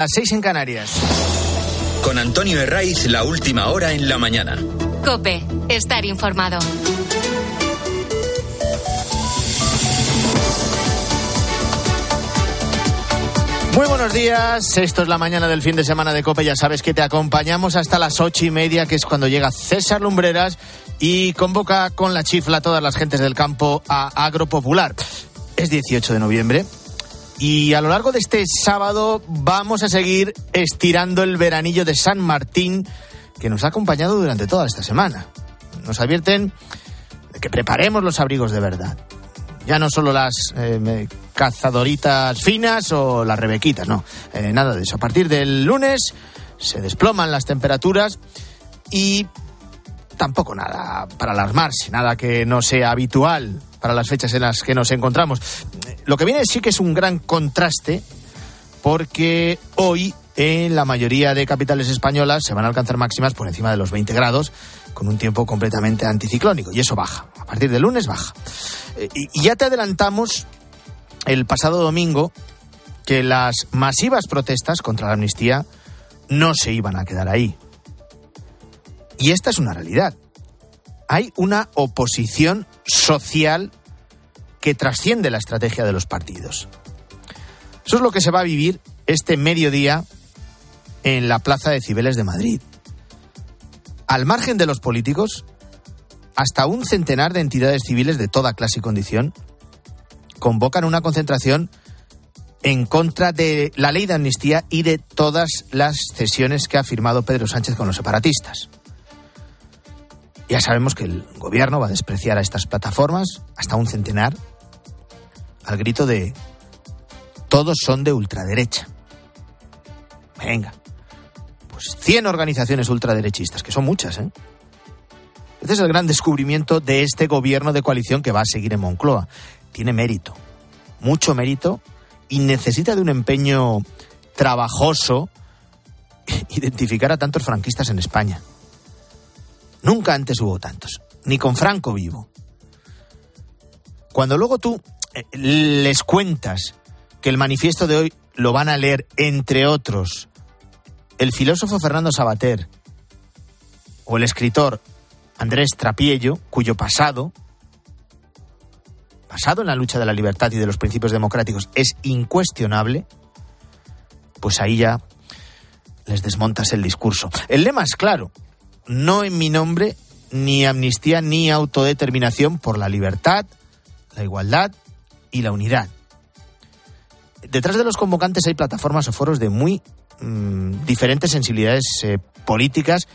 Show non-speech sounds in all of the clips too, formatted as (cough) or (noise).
Las seis en Canarias. Con Antonio Herraiz, la última hora en la mañana. Cope, estar informado. Muy buenos días, esto es la mañana del fin de semana de Cope, ya sabes que te acompañamos hasta las ocho y media, que es cuando llega César Lumbreras y convoca con la chifla a todas las gentes del campo a Agropopular. Es 18 de noviembre y a lo largo de este sábado vamos a seguir estirando el veranillo de San Martín que nos ha acompañado durante toda esta semana. Nos advierten de que preparemos los abrigos de verdad. Ya no solo las eh, cazadoritas finas o las rebequitas, no, eh, nada de eso. A partir del lunes se desploman las temperaturas y tampoco nada para alarmarse, nada que no sea habitual para las fechas en las que nos encontramos. Lo que viene sí que es un gran contraste porque hoy en la mayoría de capitales españolas se van a alcanzar máximas por encima de los 20 grados con un tiempo completamente anticiclónico y eso baja. A partir del lunes baja. Eh, y ya te adelantamos el pasado domingo que las masivas protestas contra la amnistía no se iban a quedar ahí. Y esta es una realidad. Hay una oposición social que trasciende la estrategia de los partidos. Eso es lo que se va a vivir este mediodía en la Plaza de Cibeles de Madrid. Al margen de los políticos, hasta un centenar de entidades civiles de toda clase y condición convocan una concentración en contra de la ley de amnistía y de todas las cesiones que ha firmado Pedro Sánchez con los separatistas. Ya sabemos que el gobierno va a despreciar a estas plataformas, hasta un centenar, al grito de todos son de ultraderecha. Venga, pues 100 organizaciones ultraderechistas, que son muchas, ¿eh? Este es el gran descubrimiento de este gobierno de coalición que va a seguir en Moncloa. Tiene mérito, mucho mérito, y necesita de un empeño trabajoso (laughs) identificar a tantos franquistas en España. Nunca antes hubo tantos, ni con Franco vivo. Cuando luego tú eh, les cuentas que el manifiesto de hoy lo van a leer, entre otros, el filósofo Fernando Sabater o el escritor Andrés Trapiello, cuyo pasado, basado en la lucha de la libertad y de los principios democráticos, es incuestionable, pues ahí ya les desmontas el discurso. El lema es claro, no en mi nombre, ni amnistía ni autodeterminación por la libertad, la igualdad y la unidad. Detrás de los convocantes hay plataformas o foros de muy mm, diferentes sensibilidades eh, políticas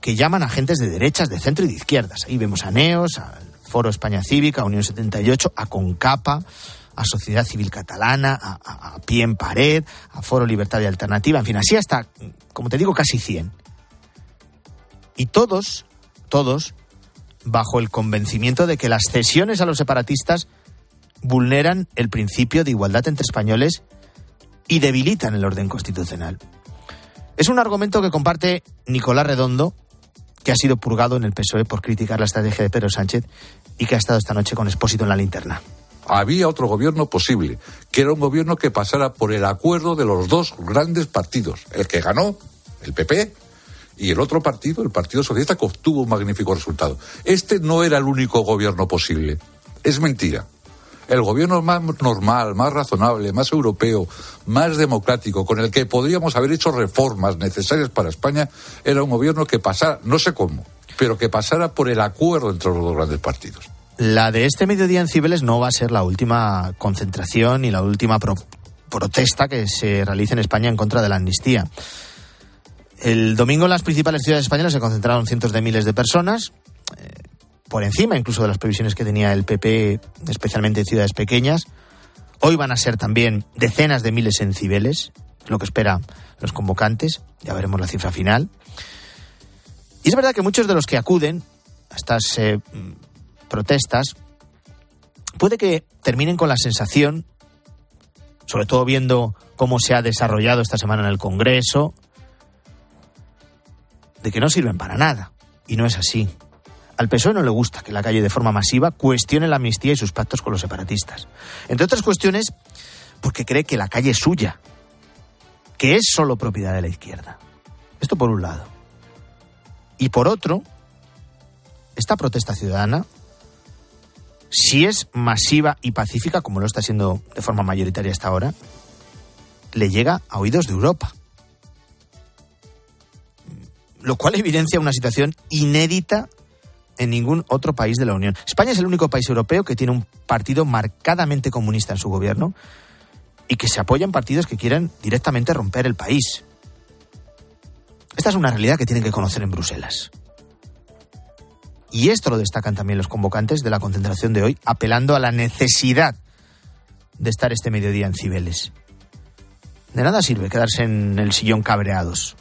que llaman a agentes de derechas, de centro y de izquierdas. Ahí vemos a NEOS, al Foro España Cívica, a Unión 78, a CONCAPA, a Sociedad Civil Catalana, a, a Pie en Pared, a Foro Libertad y Alternativa, en fin, así hasta, como te digo, casi 100. Y todos, todos, bajo el convencimiento de que las cesiones a los separatistas vulneran el principio de igualdad entre españoles y debilitan el orden constitucional. Es un argumento que comparte Nicolás Redondo, que ha sido purgado en el PSOE por criticar la estrategia de Pedro Sánchez y que ha estado esta noche con Expósito en la linterna. Había otro gobierno posible, que era un gobierno que pasara por el acuerdo de los dos grandes partidos, el que ganó, el PP, y el otro partido, el Partido Socialista, que obtuvo un magnífico resultado. Este no era el único gobierno posible. Es mentira. El gobierno más normal, más razonable, más europeo, más democrático, con el que podríamos haber hecho reformas necesarias para España, era un gobierno que pasara, no sé cómo, pero que pasara por el acuerdo entre los dos grandes partidos. La de este mediodía en Cibeles no va a ser la última concentración y la última protesta que se realice en España en contra de la amnistía. El domingo en las principales ciudades españolas se concentraron cientos de miles de personas, eh, por encima incluso de las previsiones que tenía el PP, especialmente en ciudades pequeñas. Hoy van a ser también decenas de miles en Cibeles, lo que esperan los convocantes. Ya veremos la cifra final. Y es verdad que muchos de los que acuden a estas eh, protestas puede que terminen con la sensación, sobre todo viendo cómo se ha desarrollado esta semana en el Congreso, de que no sirven para nada. Y no es así. Al PSOE no le gusta que la calle de forma masiva cuestione la amnistía y sus pactos con los separatistas. Entre otras cuestiones, porque cree que la calle es suya. que es solo propiedad de la izquierda. Esto por un lado. Y por otro, esta protesta ciudadana, si es masiva y pacífica, como lo está siendo de forma mayoritaria hasta ahora, le llega a oídos de Europa. Lo cual evidencia una situación inédita en ningún otro país de la Unión. España es el único país europeo que tiene un partido marcadamente comunista en su gobierno y que se apoya en partidos que quieren directamente romper el país. Esta es una realidad que tienen que conocer en Bruselas. Y esto lo destacan también los convocantes de la concentración de hoy, apelando a la necesidad de estar este mediodía en Cibeles. De nada sirve quedarse en el sillón cabreados.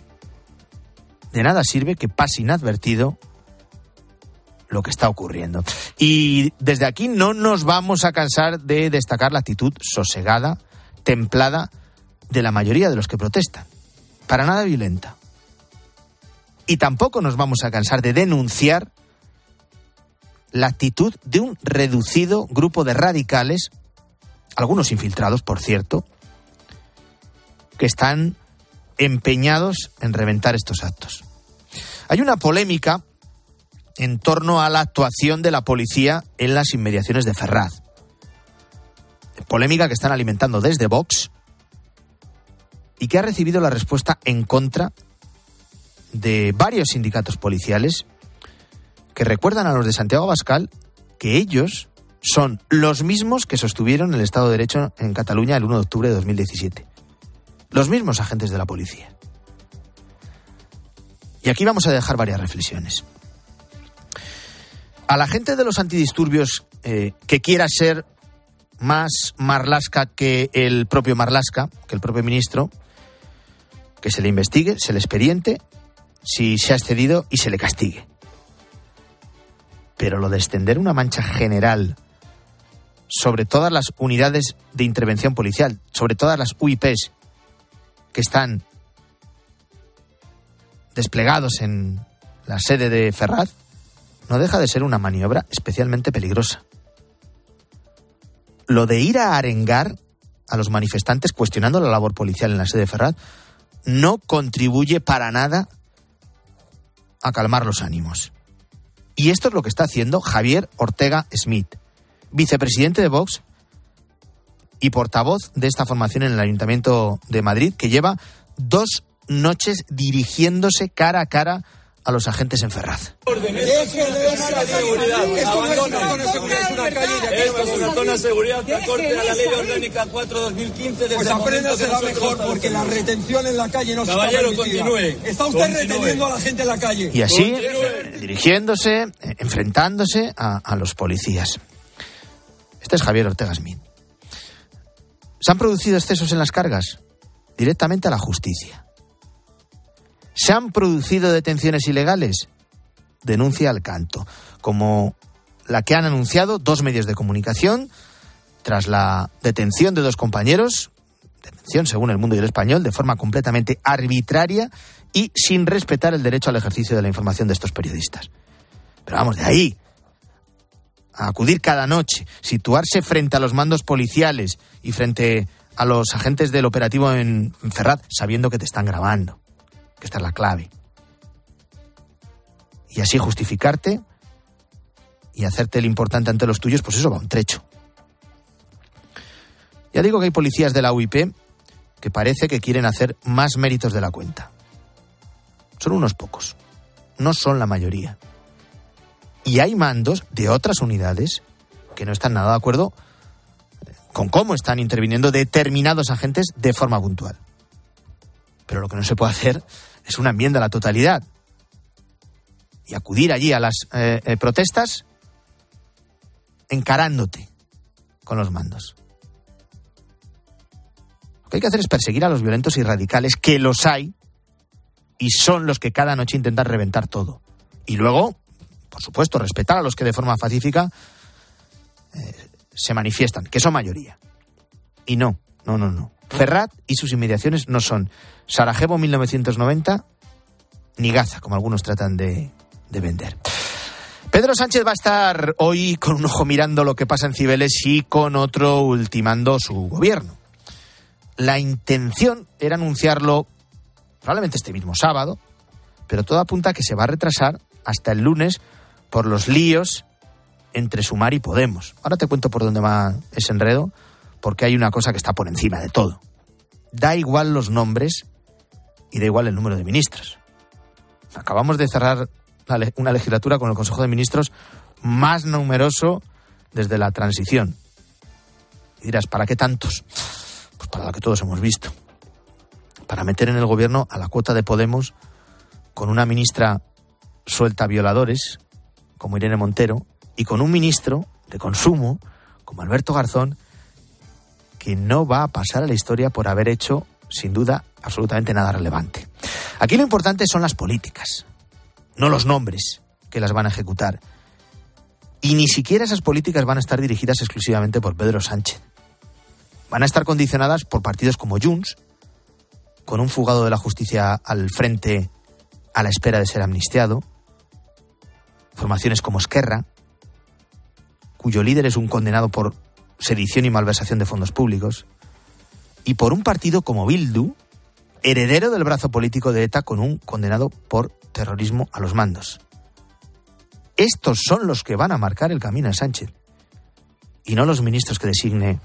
De nada sirve que pase inadvertido lo que está ocurriendo. Y desde aquí no nos vamos a cansar de destacar la actitud sosegada, templada de la mayoría de los que protestan. Para nada violenta. Y tampoco nos vamos a cansar de denunciar la actitud de un reducido grupo de radicales, algunos infiltrados, por cierto, que están empeñados en reventar estos actos. Hay una polémica en torno a la actuación de la policía en las inmediaciones de Ferraz. Polémica que están alimentando desde Vox y que ha recibido la respuesta en contra de varios sindicatos policiales que recuerdan a los de Santiago Abascal que ellos son los mismos que sostuvieron el Estado de Derecho en Cataluña el 1 de octubre de 2017 los mismos agentes de la policía. Y aquí vamos a dejar varias reflexiones. A la gente de los antidisturbios eh, que quiera ser más marlasca que el propio Marlasca, que el propio ministro, que se le investigue, se le expediente si se ha excedido y se le castigue. Pero lo de extender una mancha general sobre todas las unidades de intervención policial, sobre todas las UIPs que están desplegados en la sede de Ferraz, no deja de ser una maniobra especialmente peligrosa. Lo de ir a arengar a los manifestantes cuestionando la labor policial en la sede de Ferraz no contribuye para nada a calmar los ánimos. Y esto es lo que está haciendo Javier Ortega Smith, vicepresidente de Vox y portavoz de esta formación en el Ayuntamiento de Madrid, que lleva dos noches dirigiéndose cara a cara a los agentes en Ferraz. Esto es seguridad que acorte a la ley orgánica 4-2015 Pues apréndasela mejor porque la retención en la calle no se Caballero, continúe. Está usted reteniendo a la gente en la calle. Y así, dirigiéndose, eh, enfrentándose a, a los policías. Este es Javier Ortega Smith. ¿Se han producido excesos en las cargas? Directamente a la justicia. ¿Se han producido detenciones ilegales? Denuncia al canto, como la que han anunciado dos medios de comunicación tras la detención de dos compañeros, detención según el mundo y el español, de forma completamente arbitraria y sin respetar el derecho al ejercicio de la información de estos periodistas. Pero vamos, de ahí acudir cada noche, situarse frente a los mandos policiales y frente a los agentes del operativo en Ferrat, sabiendo que te están grabando, que esta es la clave. Y así justificarte y hacerte el importante ante los tuyos, pues eso va un trecho. Ya digo que hay policías de la UIP que parece que quieren hacer más méritos de la cuenta. Son unos pocos, no son la mayoría. Y hay mandos de otras unidades que no están nada de acuerdo con cómo están interviniendo determinados agentes de forma puntual. Pero lo que no se puede hacer es una enmienda a la totalidad y acudir allí a las eh, eh, protestas encarándote con los mandos. Lo que hay que hacer es perseguir a los violentos y radicales, que los hay, y son los que cada noche intentan reventar todo. Y luego por supuesto, respetar a los que de forma pacífica eh, se manifiestan, que son mayoría. Y no, no, no, no. Ferrat y sus inmediaciones no son Sarajevo 1990 ni Gaza, como algunos tratan de, de vender. Pedro Sánchez va a estar hoy con un ojo mirando lo que pasa en Cibeles y con otro ultimando su gobierno. La intención era anunciarlo probablemente este mismo sábado, pero todo apunta a que se va a retrasar hasta el lunes por los líos entre Sumar y Podemos. Ahora te cuento por dónde va ese enredo, porque hay una cosa que está por encima de todo. Da igual los nombres y da igual el número de ministros. Acabamos de cerrar una legislatura con el Consejo de Ministros más numeroso desde la transición. Y dirás, ¿para qué tantos? Pues para lo que todos hemos visto. Para meter en el gobierno a la cuota de Podemos con una ministra suelta violadores, como Irene Montero, y con un ministro de consumo, como Alberto Garzón, que no va a pasar a la historia por haber hecho, sin duda, absolutamente nada relevante. Aquí lo importante son las políticas, no los nombres que las van a ejecutar. Y ni siquiera esas políticas van a estar dirigidas exclusivamente por Pedro Sánchez. Van a estar condicionadas por partidos como Junts, con un fugado de la justicia al frente a la espera de ser amnistiado, formaciones como Esquerra, cuyo líder es un condenado por sedición y malversación de fondos públicos, y por un partido como Bildu, heredero del brazo político de ETA con un condenado por terrorismo a los mandos. Estos son los que van a marcar el camino a Sánchez y no los ministros que designe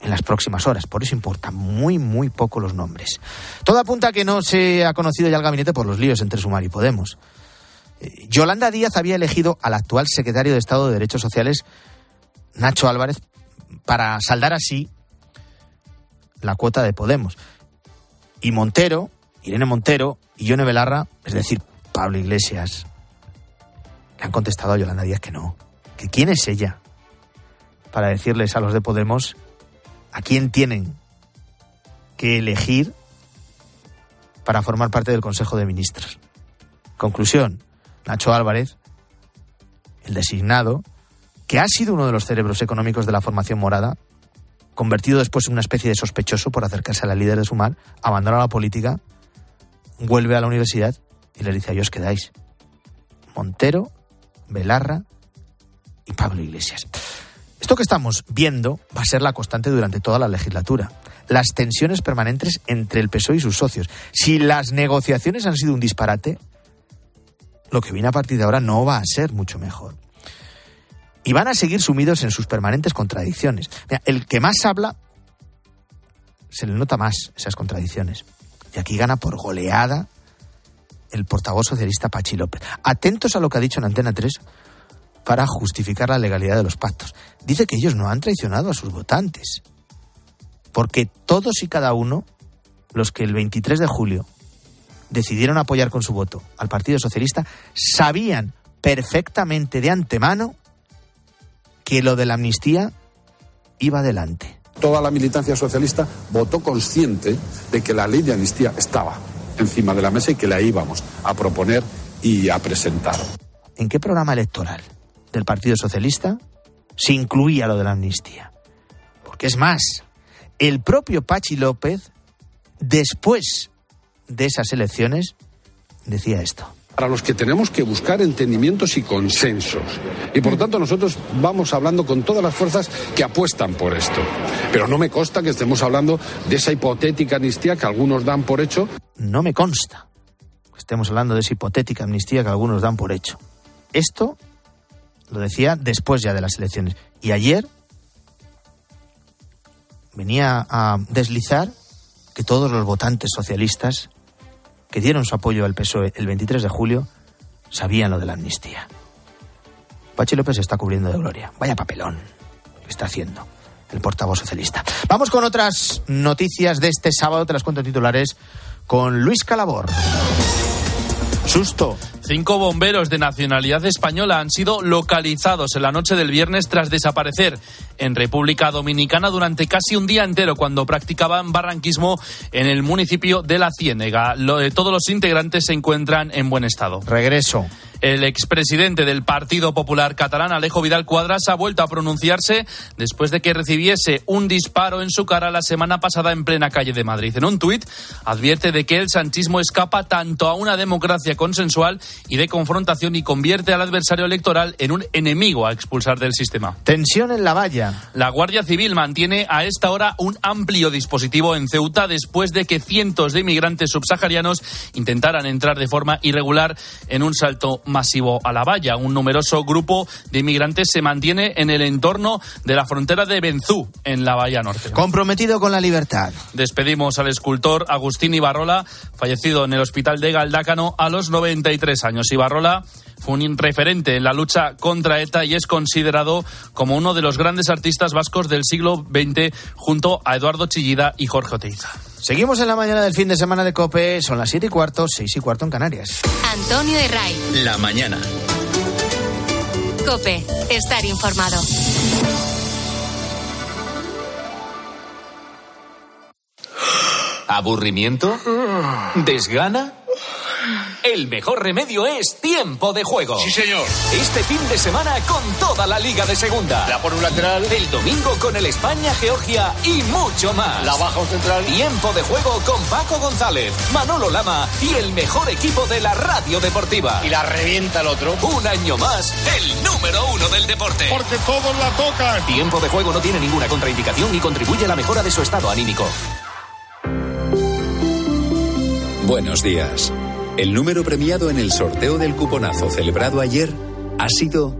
en las próximas horas. Por eso importan muy, muy poco los nombres. Todo apunta a que no se ha conocido ya el gabinete por los líos entre Sumar y Podemos. Yolanda Díaz había elegido al actual secretario de Estado de Derechos Sociales, Nacho Álvarez, para saldar así la cuota de Podemos. Y Montero, Irene Montero y Yone Belarra, es decir, Pablo Iglesias, le han contestado a Yolanda Díaz que no. ¿Que quién es ella? Para decirles a los de Podemos a quién tienen que elegir para formar parte del Consejo de Ministros. Conclusión, Nacho Álvarez, el designado, que ha sido uno de los cerebros económicos de la formación morada, convertido después en una especie de sospechoso por acercarse a la líder de Sumar, abandona la política, vuelve a la universidad y le dice a ellos quedáis. Montero, Belarra y Pablo Iglesias. Esto que estamos viendo va a ser la constante durante toda la legislatura. Las tensiones permanentes entre el PSOE y sus socios. Si las negociaciones han sido un disparate, lo que viene a partir de ahora no va a ser mucho mejor. Y van a seguir sumidos en sus permanentes contradicciones. el que más habla, se le nota más esas contradicciones. Y aquí gana por goleada el portavoz socialista Pachi López. Atentos a lo que ha dicho en Antena 3 para justificar la legalidad de los pactos. Dice que ellos no han traicionado a sus votantes, porque todos y cada uno, los que el 23 de julio decidieron apoyar con su voto al Partido Socialista, sabían perfectamente de antemano que lo de la amnistía iba adelante. Toda la militancia socialista votó consciente de que la ley de amnistía estaba encima de la mesa y que la íbamos a proponer y a presentar. ¿En qué programa electoral del Partido Socialista se incluía lo de la amnistía? Porque es más, el propio Pachi López, después de esas elecciones, decía esto para los que tenemos que buscar entendimientos y consensos. Y por tanto nosotros vamos hablando con todas las fuerzas que apuestan por esto. Pero no me consta que estemos hablando de esa hipotética amnistía que algunos dan por hecho. No me consta que estemos hablando de esa hipotética amnistía que algunos dan por hecho. Esto lo decía después ya de las elecciones. Y ayer venía a deslizar que todos los votantes socialistas que dieron su apoyo al PSOE el 23 de julio sabían lo de la amnistía. Pachi López está cubriendo de gloria. Vaya papelón está haciendo el portavoz socialista. Vamos con otras noticias de este sábado, te las cuento en titulares, con Luis Calabor. Susto. Cinco bomberos de nacionalidad española han sido localizados en la noche del viernes tras desaparecer en República Dominicana durante casi un día entero cuando practicaban barranquismo en el municipio de La Ciénega. Lo de todos los integrantes se encuentran en buen estado. Regreso. El expresidente del Partido Popular Catalán, Alejo Vidal Cuadras, ha vuelto a pronunciarse después de que recibiese un disparo en su cara la semana pasada en plena calle de Madrid. En un tuit advierte de que el sanchismo escapa tanto a una democracia consensual y de confrontación y convierte al adversario electoral en un enemigo a expulsar del sistema. Tensión en la valla. La Guardia Civil mantiene a esta hora un amplio dispositivo en Ceuta después de que cientos de inmigrantes subsaharianos intentaran entrar de forma irregular en un salto masivo a la valla. Un numeroso grupo de inmigrantes se mantiene en el entorno de la frontera de Benzú, en la Bahía Norte. Comprometido con la libertad. Despedimos al escultor Agustín Ibarrola, fallecido en el hospital de Galdácano a los 93 años. Ibarrola fue un referente en la lucha contra ETA y es considerado como uno de los grandes artistas vascos del siglo XX junto a Eduardo Chillida y Jorge Oteiza. Seguimos en la mañana del fin de semana de COPE, son las 7 y cuarto, 6 y cuarto en Canarias. Antonio Herray. La mañana. COPE, estar informado. ¿Aburrimiento? ¿Desgana? El mejor remedio es tiempo de juego. Sí, señor. Este fin de semana con toda la Liga de Segunda. La por un lateral. El domingo con el España, Georgia y mucho más. La baja central. Tiempo de juego con Paco González, Manolo Lama y el mejor equipo de la radio deportiva. Y la revienta el otro. Un año más, el número uno del deporte. Porque todos la tocan. Tiempo de juego no tiene ninguna contraindicación y contribuye a la mejora de su estado anímico. Buenos días. El número premiado en el sorteo del cuponazo celebrado ayer ha sido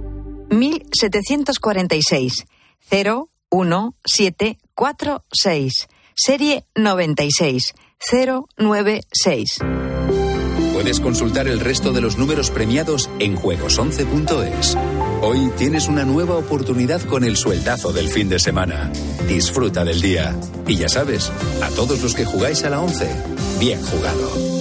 1746 01746 serie 96 096. Puedes consultar el resto de los números premiados en juegos11.es. Hoy tienes una nueva oportunidad con el sueldazo del fin de semana. Disfruta del día. Y ya sabes, a todos los que jugáis a la 11, bien jugado.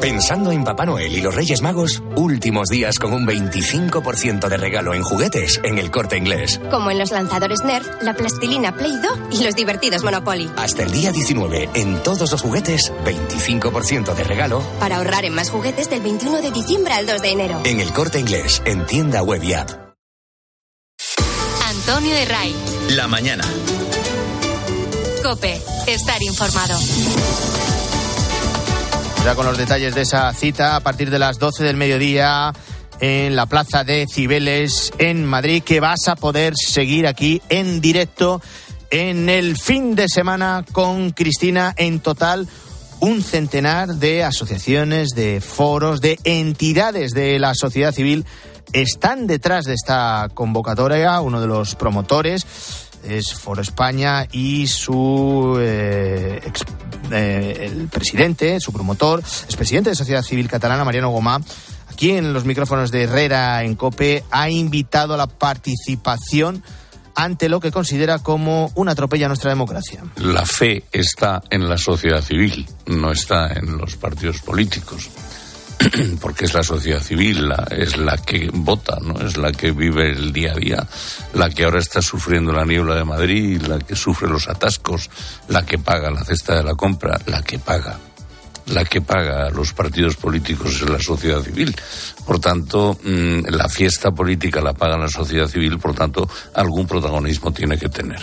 Pensando en Papá Noel y los Reyes Magos, últimos días con un 25% de regalo en juguetes en el corte inglés. Como en los lanzadores Nerf, la plastilina Play-Doh y los divertidos Monopoly. Hasta el día 19, en todos los juguetes, 25% de regalo. Para ahorrar en más juguetes del 21 de diciembre al 2 de enero. En el corte inglés, en tienda web y app. Antonio de Ray. La mañana. Cope, estar informado. Ya con los detalles de esa cita, a partir de las 12 del mediodía en la plaza de Cibeles en Madrid, que vas a poder seguir aquí en directo en el fin de semana con Cristina en total un centenar de asociaciones, de foros, de entidades de la sociedad civil están detrás de esta convocatoria. Uno de los promotores es Foro España y su eh, ex, eh, el presidente, su promotor, es presidente de Sociedad Civil Catalana, Mariano Gomá, aquí en los micrófonos de Herrera en COPE, ha invitado a la participación ante lo que considera como una atropella a nuestra democracia. La fe está en la sociedad civil, no está en los partidos políticos. (clears throat) porque es la sociedad civil, la, es la que vota, no es la que vive el día a día, la que ahora está sufriendo la niebla de Madrid, la que sufre los atascos, la que paga la cesta de la compra, la que paga la que paga a los partidos políticos es la sociedad civil. Por tanto, mmm, la fiesta política la paga la sociedad civil, por tanto, algún protagonismo tiene que tener.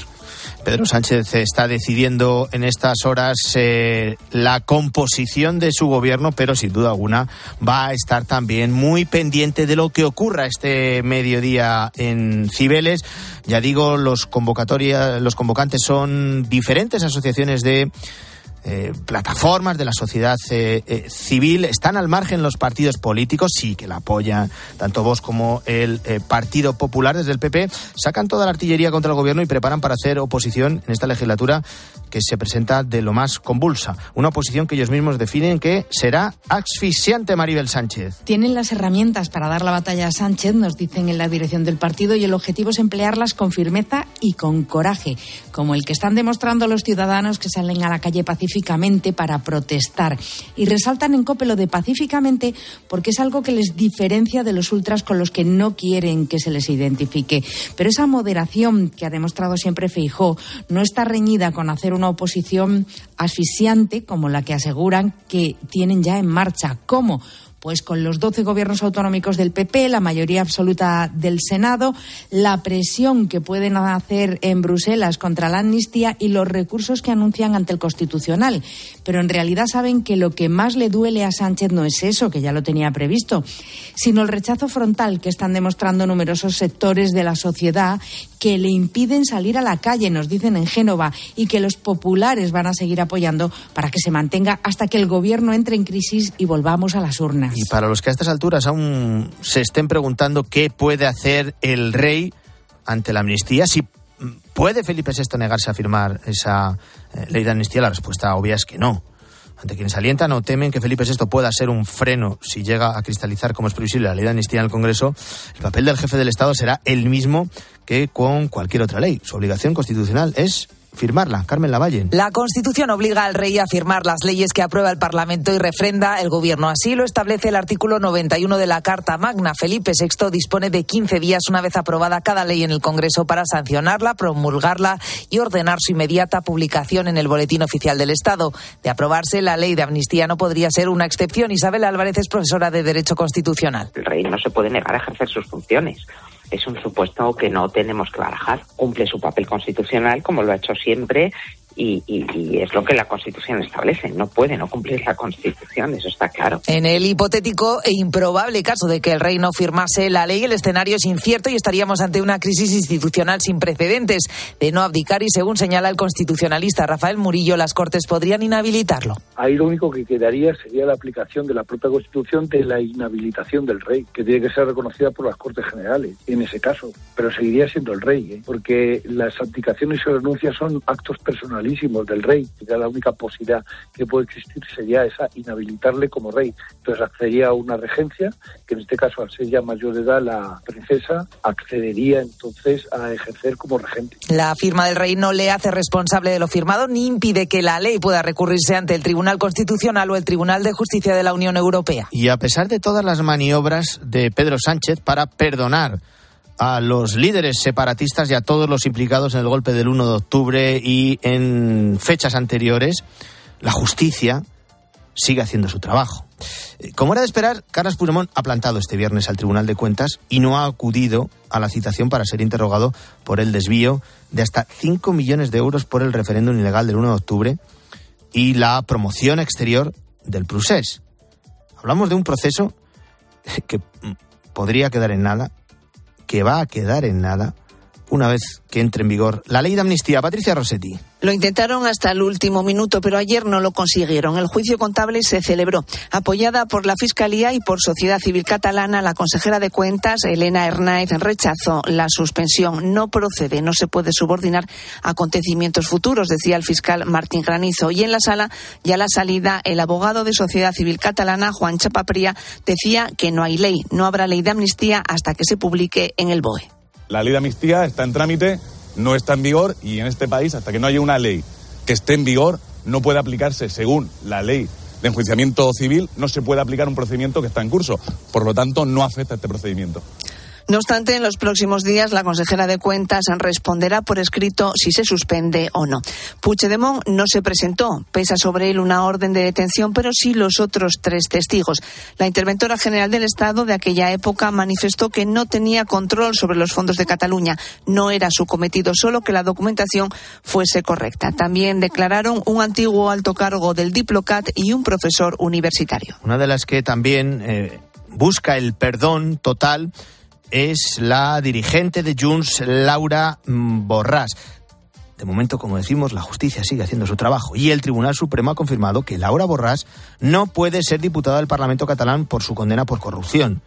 Pedro Sánchez está decidiendo en estas horas eh, la composición de su gobierno, pero sin duda alguna va a estar también muy pendiente de lo que ocurra este mediodía en Cibeles. Ya digo, los convocatorias, los convocantes son diferentes asociaciones de eh, plataformas de la sociedad eh, eh, civil están al margen los partidos políticos, sí que la apoyan, tanto vos como el Partido Popular desde el PP, sacan toda la artillería contra el gobierno y preparan para hacer oposición en esta legislatura que se presenta de lo más convulsa. Una oposición que ellos mismos definen que será asfixiante, Maribel Sánchez. Tienen las herramientas para dar la batalla a Sánchez, nos dicen en la dirección del partido, y el objetivo es emplearlas con firmeza y con coraje, como el que están demostrando los ciudadanos que salen a la calle para protestar. Y resaltan en COPE lo de pacíficamente porque es algo que les diferencia de los ultras con los que no quieren que se les identifique. Pero esa moderación que ha demostrado siempre Feijó no está reñida con hacer una oposición asfixiante como la que aseguran que tienen ya en marcha. ¿Cómo? Pues con los 12 gobiernos autonómicos del PP, la mayoría absoluta del Senado, la presión que pueden hacer en Bruselas contra la amnistía y los recursos que anuncian ante el Constitucional. Pero en realidad saben que lo que más le duele a Sánchez no es eso, que ya lo tenía previsto, sino el rechazo frontal que están demostrando numerosos sectores de la sociedad que le impiden salir a la calle, nos dicen en Génova, y que los populares van a seguir apoyando para que se mantenga hasta que el gobierno entre en crisis y volvamos a las urnas. Y para los que a estas alturas aún se estén preguntando qué puede hacer el rey ante la amnistía, si puede Felipe VI negarse a firmar esa ley de amnistía, la respuesta obvia es que no. Ante quienes alientan o temen que Felipe VI pueda ser un freno si llega a cristalizar, como es previsible, la ley de amnistía en el Congreso, el papel del jefe del Estado será el mismo que con cualquier otra ley. Su obligación constitucional es firmarla. Carmen Lavalle. La Constitución obliga al rey a firmar las leyes que aprueba el Parlamento y refrenda el Gobierno. Así lo establece el artículo 91 de la Carta Magna. Felipe VI dispone de 15 días una vez aprobada cada ley en el Congreso para sancionarla, promulgarla y ordenar su inmediata publicación en el Boletín Oficial del Estado. De aprobarse, la ley de amnistía no podría ser una excepción. Isabel Álvarez es profesora de Derecho Constitucional. El rey no se puede negar a ejercer sus funciones es un supuesto que no tenemos que barajar. Cumple su papel constitucional como lo ha hecho siempre y, es lo que la Constitución establece. No puede no cumplir la Constitución, eso está claro. En el hipotético e improbable caso de que el rey no firmase la ley, el escenario es incierto y estaríamos ante una crisis institucional sin precedentes. De no abdicar y según señala el constitucionalista Rafael Murillo, las Cortes podrían inhabilitarlo. Ahí lo único que quedaría sería la aplicación de la propia Constitución de la inhabilitación del rey, que tiene que ser reconocida por las Cortes Generales, en ese caso. Pero seguiría siendo el rey, ¿eh? porque las abdicaciones y renuncias son actos personales del rey, y la única posibilidad que puede existir sería esa, inhabilitarle como rey. Entonces accedería a una regencia, que en este caso al ser ya mayor de edad la princesa accedería entonces a ejercer como regente. La firma del rey no le hace responsable de lo firmado ni impide que la ley pueda recurrirse ante el Tribunal Constitucional o el Tribunal de Justicia de la Unión Europea. Y a pesar de todas las maniobras de Pedro Sánchez para perdonar a los líderes separatistas y a todos los implicados en el golpe del 1 de octubre y en fechas anteriores, la justicia sigue haciendo su trabajo. Eh, como era de esperar, Carlos Puigdemont ha plantado este viernes al Tribunal de Cuentas y no ha acudido a la citación para ser interrogado por el desvío de hasta 5 millones de euros por el referéndum ilegal del 1 de octubre y la promoción exterior del Prusés. Hablamos de un proceso que podría quedar en nada que va a quedar en nada una vez que entre en vigor la ley de amnistía. Patricia Rossetti. Lo intentaron hasta el último minuto, pero ayer no lo consiguieron. El juicio contable se celebró. Apoyada por la Fiscalía y por Sociedad Civil Catalana, la consejera de Cuentas, Elena Hernáez, rechazó la suspensión. No procede, no se puede subordinar acontecimientos futuros, decía el fiscal Martín Granizo. Y en la sala, ya la salida, el abogado de Sociedad Civil Catalana, Juan Chapapría, decía que no hay ley, no habrá ley de amnistía hasta que se publique en el BOE. La ley de amnistía está en trámite, no está en vigor y en este país, hasta que no haya una ley que esté en vigor, no puede aplicarse según la ley de enjuiciamiento civil, no se puede aplicar un procedimiento que está en curso. Por lo tanto, no afecta este procedimiento. No obstante, en los próximos días la consejera de Cuentas responderá por escrito si se suspende o no. Puigdemont no se presentó, pesa sobre él una orden de detención, pero sí los otros tres testigos. La interventora general del Estado de aquella época manifestó que no tenía control sobre los fondos de Cataluña. No era su cometido, solo que la documentación fuese correcta. También declararon un antiguo alto cargo del Diplocat y un profesor universitario. Una de las que también eh, busca el perdón total es la dirigente de Junts, Laura Borràs. De momento, como decimos, la justicia sigue haciendo su trabajo y el Tribunal Supremo ha confirmado que Laura Borràs no puede ser diputada del Parlamento catalán por su condena por corrupción.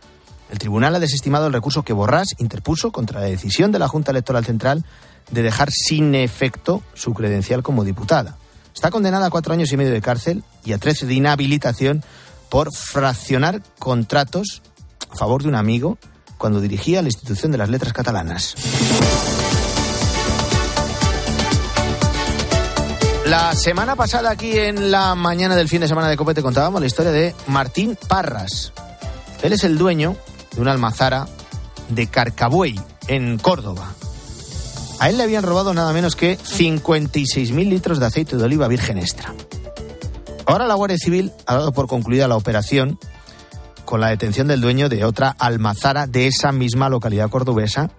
El tribunal ha desestimado el recurso que Borràs interpuso contra la decisión de la Junta Electoral Central de dejar sin efecto su credencial como diputada. Está condenada a cuatro años y medio de cárcel y a trece de inhabilitación por fraccionar contratos a favor de un amigo cuando dirigía la institución de las letras catalanas. La semana pasada aquí en la mañana del fin de semana de Copete contábamos la historia de Martín Parras. Él es el dueño de una almazara de Carcabuey, en Córdoba. A él le habían robado nada menos que 56.000 litros de aceite de oliva virgen extra. Ahora la Guardia Civil ha dado por concluida la operación con la detención del dueño de otra almazara de esa misma localidad cordobesa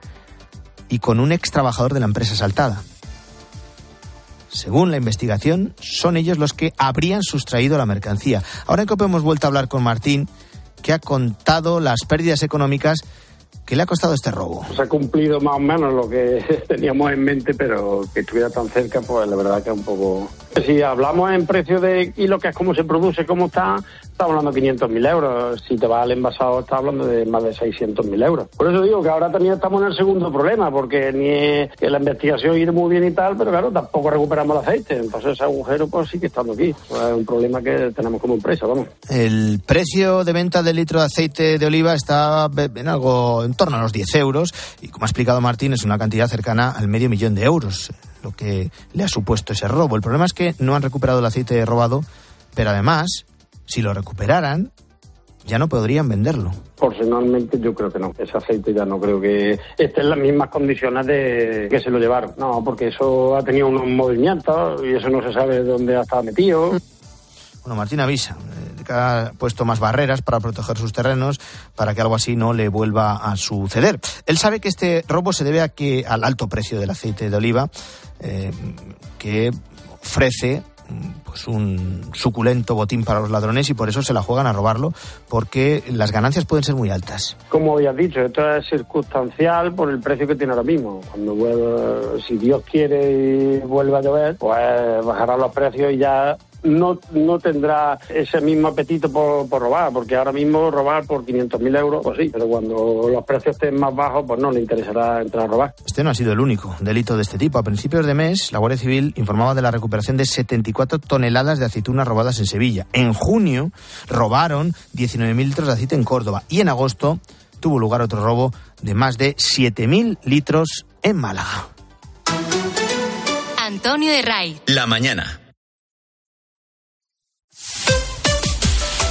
y con un ex trabajador de la empresa saltada. Según la investigación, son ellos los que habrían sustraído la mercancía. Ahora en COPE hemos vuelto a hablar con Martín, que ha contado las pérdidas económicas que le ha costado este robo. Se ha cumplido más o menos lo que (laughs) teníamos en mente, pero que estuviera tan cerca, pues la verdad que es un poco... Si hablamos en precio de y lo que es cómo se produce, cómo está, estamos hablando de 500.000 euros. Si te vas al envasado, estás hablando de más de 600.000 euros. Por eso digo que ahora también estamos en el segundo problema, porque ni es que la investigación ir muy bien y tal, pero claro, tampoco recuperamos el aceite. Entonces ese agujero pues sigue estando aquí. Pues, es un problema que tenemos como empresa, vamos. El precio de venta del litro de aceite de oliva está en algo torno a los 10 euros y como ha explicado Martín es una cantidad cercana al medio millón de euros lo que le ha supuesto ese robo. El problema es que no han recuperado el aceite robado, pero además, si lo recuperaran, ya no podrían venderlo. Personalmente yo creo que no. Ese aceite ya no creo que esté en las mismas condiciones de que se lo llevaron. No, porque eso ha tenido unos movimientos y eso no se sabe dónde ha estado metido. (laughs) Bueno, Martín avisa eh, que ha puesto más barreras para proteger sus terrenos para que algo así no le vuelva a suceder. Él sabe que este robo se debe a que al alto precio del aceite de oliva eh, que ofrece pues un suculento botín para los ladrones y por eso se la juegan a robarlo porque las ganancias pueden ser muy altas. Como habías dicho, esto es circunstancial por el precio que tiene ahora mismo. Cuando vuelva, si Dios quiere y vuelva a llover, pues bajarán los precios y ya no, no tendrá ese mismo apetito por, por robar, porque ahora mismo robar por 500.000 euros, pues sí, pero cuando los precios estén más bajos, pues no le interesará entrar a robar. Este no ha sido el único delito de este tipo. A principios de mes, la Guardia Civil informaba de la recuperación de 74 toneladas de aceitunas robadas en Sevilla. En junio, robaron 19.000 litros de aceite en Córdoba y en agosto tuvo lugar otro robo de más de 7.000 litros en Málaga. Antonio de Ray. La mañana.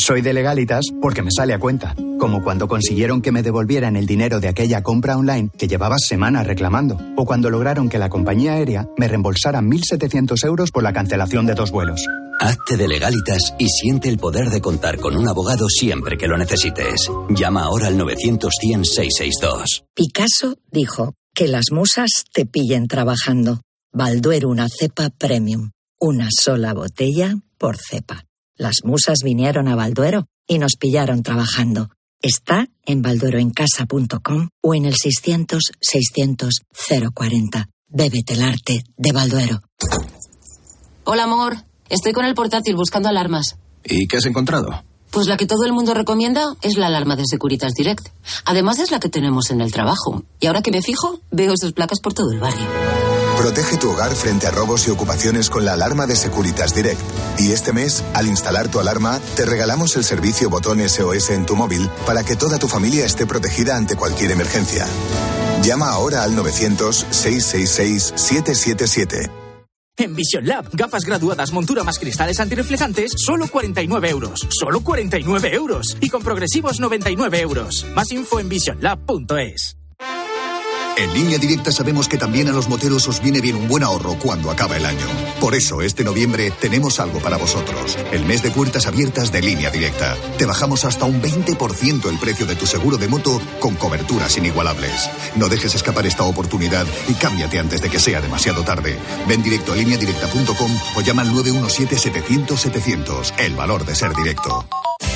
Soy de legalitas porque me sale a cuenta, como cuando consiguieron que me devolvieran el dinero de aquella compra online que llevaba semanas reclamando, o cuando lograron que la compañía aérea me reembolsara 1.700 euros por la cancelación de dos vuelos. Hazte de legalitas y siente el poder de contar con un abogado siempre que lo necesites. Llama ahora al 900-100-662. Picasso dijo que las musas te pillen trabajando. Balduero una cepa premium. Una sola botella por cepa. Las musas vinieron a Balduero y nos pillaron trabajando. Está en baldueroencasa.com o en el 600-600-040. Bébete el arte de Balduero. Hola, amor. Estoy con el portátil buscando alarmas. ¿Y qué has encontrado? Pues la que todo el mundo recomienda es la alarma de Securitas Direct. Además es la que tenemos en el trabajo. Y ahora que me fijo, veo sus placas por todo el barrio. Protege tu hogar frente a robos y ocupaciones con la alarma de Securitas Direct. Y este mes, al instalar tu alarma, te regalamos el servicio botón SOS en tu móvil para que toda tu familia esté protegida ante cualquier emergencia. Llama ahora al 900-666-777. En Vision Lab, gafas graduadas, montura más cristales antirreflejantes, solo 49 euros. Solo 49 euros. Y con progresivos 99 euros. Más info en visionlab.es. En línea directa sabemos que también a los moteros os viene bien un buen ahorro cuando acaba el año. Por eso, este noviembre tenemos algo para vosotros. El mes de puertas abiertas de línea directa. Te bajamos hasta un 20% el precio de tu seguro de moto con coberturas inigualables. No dejes escapar esta oportunidad y cámbiate antes de que sea demasiado tarde. Ven directo a lineadirecta.com o llama al 917-700-700. El valor de ser directo.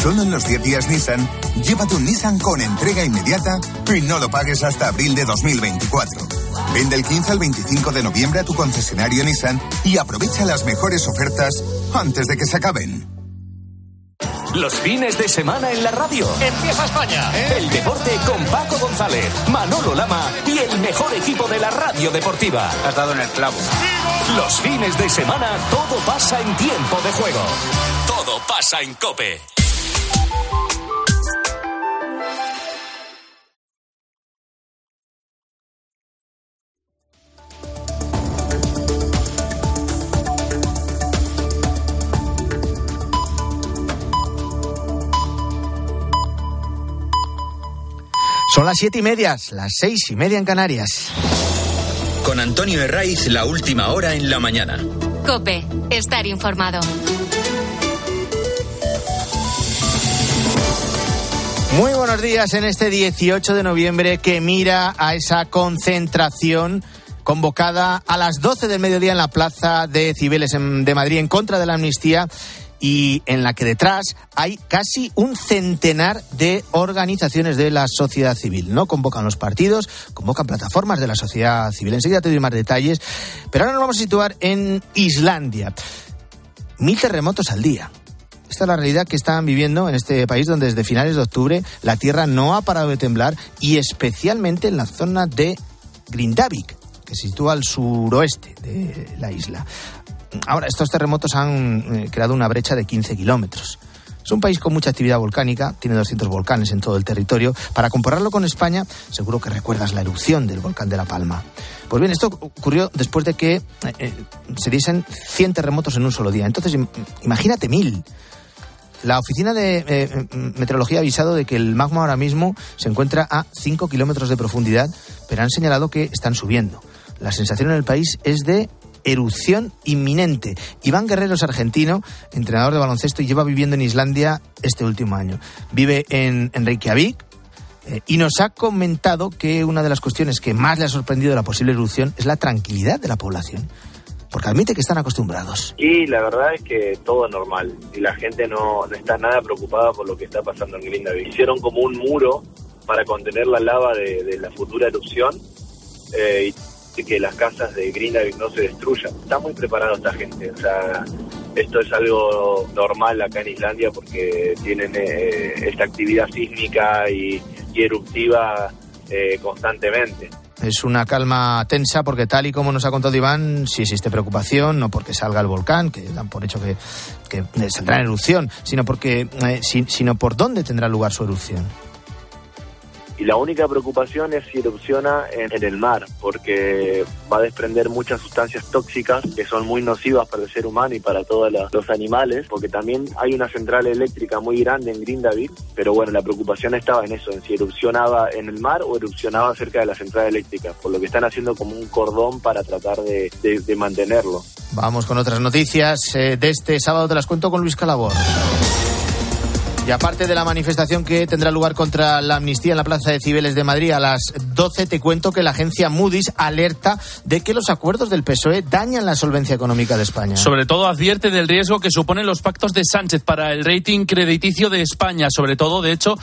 Solo en los 10 días Nissan, llévate un Nissan con entrega inmediata y no lo pagues hasta abril de 2024. Vende el 15 al 25 de noviembre a tu concesionario Nissan y aprovecha las mejores ofertas antes de que se acaben. Los fines de semana en la radio. Empieza España. ¿eh? El deporte con Paco González, Manolo Lama y el mejor equipo de la radio deportiva. Has dado en el clavo. Los fines de semana todo pasa en tiempo de juego. Todo pasa en Cope. Son las siete y media, las seis y media en Canarias. Con Antonio Herraiz, la última hora en la mañana. Cope, estar informado. Muy buenos días en este 18 de noviembre que mira a esa concentración convocada a las 12 del mediodía en la Plaza de Cibeles de Madrid en contra de la amnistía y en la que detrás hay casi un centenar de organizaciones de la sociedad civil. No convocan los partidos, convocan plataformas de la sociedad civil. Enseguida te doy más detalles, pero ahora nos vamos a situar en Islandia. Mil terremotos al día. Esta es la realidad que están viviendo en este país donde desde finales de octubre la tierra no ha parado de temblar y especialmente en la zona de Grindavik, que se sitúa al suroeste de la isla. Ahora, estos terremotos han eh, creado una brecha de 15 kilómetros. Es un país con mucha actividad volcánica, tiene 200 volcanes en todo el territorio. Para compararlo con España, seguro que recuerdas la erupción del volcán de La Palma. Pues bien, esto ocurrió después de que eh, eh, se diesen 100 terremotos en un solo día. Entonces, imagínate mil. La Oficina de Meteorología ha avisado de que el magma ahora mismo se encuentra a 5 kilómetros de profundidad, pero han señalado que están subiendo. La sensación en el país es de erupción inminente. Iván Guerrero es argentino, entrenador de baloncesto y lleva viviendo en Islandia este último año. Vive en, Reykjavik, eh, y nos ha comentado que una de las cuestiones que más le ha sorprendido de la posible erupción es la tranquilidad de la población. Porque admite que están acostumbrados. Y la verdad es que todo es normal. Y la gente no, está nada preocupada por lo que está pasando en Grindavik. Hicieron como un muro para contener la lava de, la futura erupción. Eh, que las casas de Greenavik no se destruyan. Está muy preparada esta gente, o sea, esto es algo normal acá en Islandia porque tienen eh, esta actividad sísmica y, eruptiva eh, constantemente. Es una calma tensa porque tal y como nos ha contado Iván, si existe preocupación, no porque salga el volcán, que dan por hecho que, saldrá en erupción, sino porque eh, sino por dónde tendrá lugar su erupción y la única preocupación es si erupciona en, el mar, porque va a desprender muchas sustancias tóxicas que son muy nocivas para el ser humano y para todos los animales, porque también hay una central eléctrica muy grande en Grindavik, pero bueno, la preocupación estaba en eso, en si erupcionaba en el mar o erupcionaba cerca de la central eléctrica, por lo que están haciendo como un cordón para tratar de, mantenerlo. Vamos con otras noticias eh, de este sábado, te las cuento con Luis Calabor. Y aparte de la manifestación que tendrá lugar contra la amnistía en la Plaza de Cibeles de Madrid a las 12, te cuento que la agencia Moody's alerta de que los acuerdos del PSOE dañan la solvencia económica de España. Sobre todo advierte del riesgo que suponen los pactos de Sánchez para el rating crediticio de España, sobre todo, de hecho,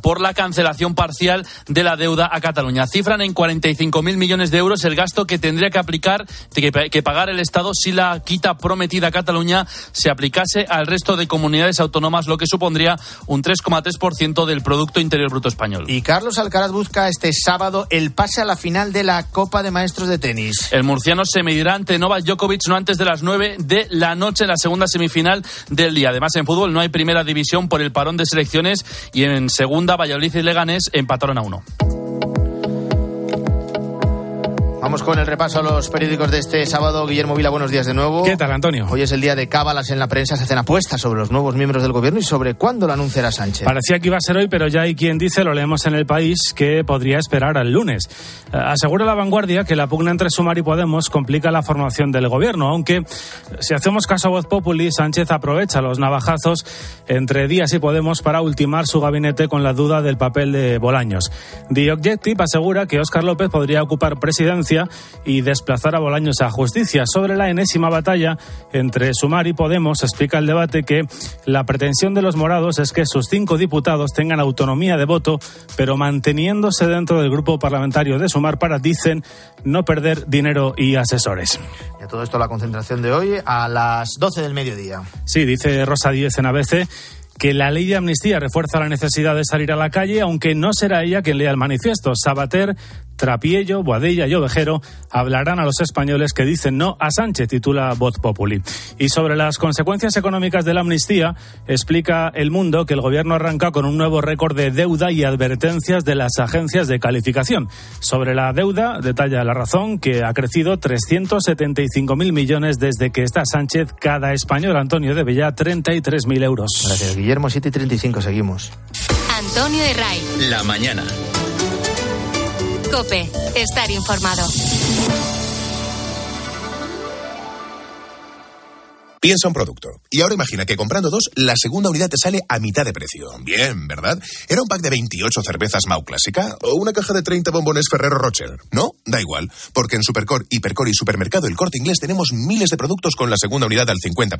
por la cancelación parcial de la deuda a Cataluña. Cifran en 45.000 millones de euros el gasto que tendría que aplicar, que, que pagar el Estado si la quita prometida a Cataluña se aplicase al resto de comunidades autónomas, lo que supondría un 3,3% del Producto Interior Bruto Español. Y Carlos Alcaraz busca este sábado el pase a la final de la Copa de Maestros de Tenis. El murciano se medirá ante Novak Djokovic no antes de las 9 de la noche en la segunda semifinal del día. Además, en fútbol no hay primera división por el parón de selecciones y en segunda Valladolid y Leganés empataron a uno. Vamos con el repaso a los periódicos de este sábado. Guillermo Vila, buenos días de nuevo. ¿Qué tal, Antonio? Hoy es el día de cábalas en la prensa. Se hacen apuestas sobre los nuevos miembros del gobierno y sobre cuándo lo anunciará Sánchez. Parecía que iba a ser hoy, pero ya hay quien dice, lo leemos en el país, que podría esperar al lunes. Eh, asegura la vanguardia que la pugna entre Sumar y Podemos complica la formación del gobierno, aunque si hacemos caso a Voz Populi, Sánchez aprovecha los navajazos entre Díaz y Podemos para ultimar su gabinete con la duda del papel de Bolaños. The Objective asegura que Óscar López podría ocupar presidencia y desplazar a Bolaños a justicia. Sobre la enésima batalla entre Sumar y Podemos, explica el debate que la pretensión de los morados es que sus cinco diputados tengan autonomía de voto, pero manteniéndose dentro del grupo parlamentario de Sumar para, dicen, no perder dinero y asesores. Y a todo esto la concentración de hoy a las 12 del mediodía. Sí, dice Rosa Díez en ABC que la ley de amnistía refuerza la necesidad de salir a la calle, aunque no será ella quien lea el manifiesto. Sabater, Trapiello, Boadella y Ovejero hablarán a los españoles que dicen no a Sánchez, titula Voz Populi. Y sobre las consecuencias económicas de la amnistía, explica El Mundo que el gobierno arranca con un nuevo récord de deuda y advertencias de las agencias de calificación. Sobre la deuda, detalla la razón que ha crecido 375.000 millones desde que está Sánchez. Cada español, Antonio, debe ya 33.000 euros. Gracias, Guillermo. 7 y 35, seguimos. Antonio de Ray. La mañana. Cope, estar informado. Piensa un producto. Y ahora imagina que comprando dos, la segunda unidad te sale a mitad de precio. Bien, ¿verdad? ¿Era un pack de 28 cervezas Mau Clásica? ¿O una caja de 30 bombones Ferrero Rocher? No, da igual. Porque en Supercore, Hipercore y Supermercado El Corte Inglés tenemos miles de productos con la segunda unidad al 50%.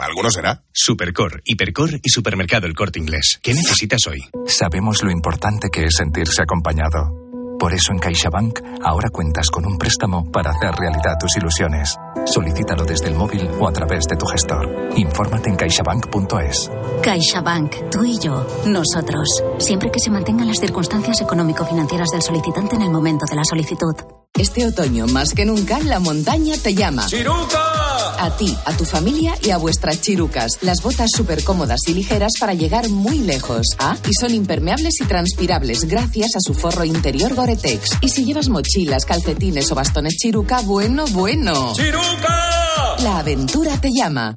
¿Alguno será? Supercore, Hipercore y Supermercado El Corte Inglés. ¿Qué necesitas hoy? Sabemos lo importante que es sentirse acompañado. Por eso en CaixaBank ahora cuentas con un préstamo para hacer realidad tus ilusiones. Solicítalo desde el móvil o a través de tu gestor. Infórmate en caixabank.es. CaixaBank, tú y yo, nosotros. Siempre que se mantengan las circunstancias económico-financieras del solicitante en el momento de la solicitud. Este otoño, más que nunca, la montaña te llama. ¡Chiruca! A ti, a tu familia y a vuestras chirucas. Las botas súper cómodas y ligeras para llegar muy lejos. Ah, y son impermeables y transpirables gracias a su forro interior Gore-Tex. Y si llevas mochilas, calcetines o bastones chiruca, bueno, bueno. ¡Chiruca! La aventura te llama.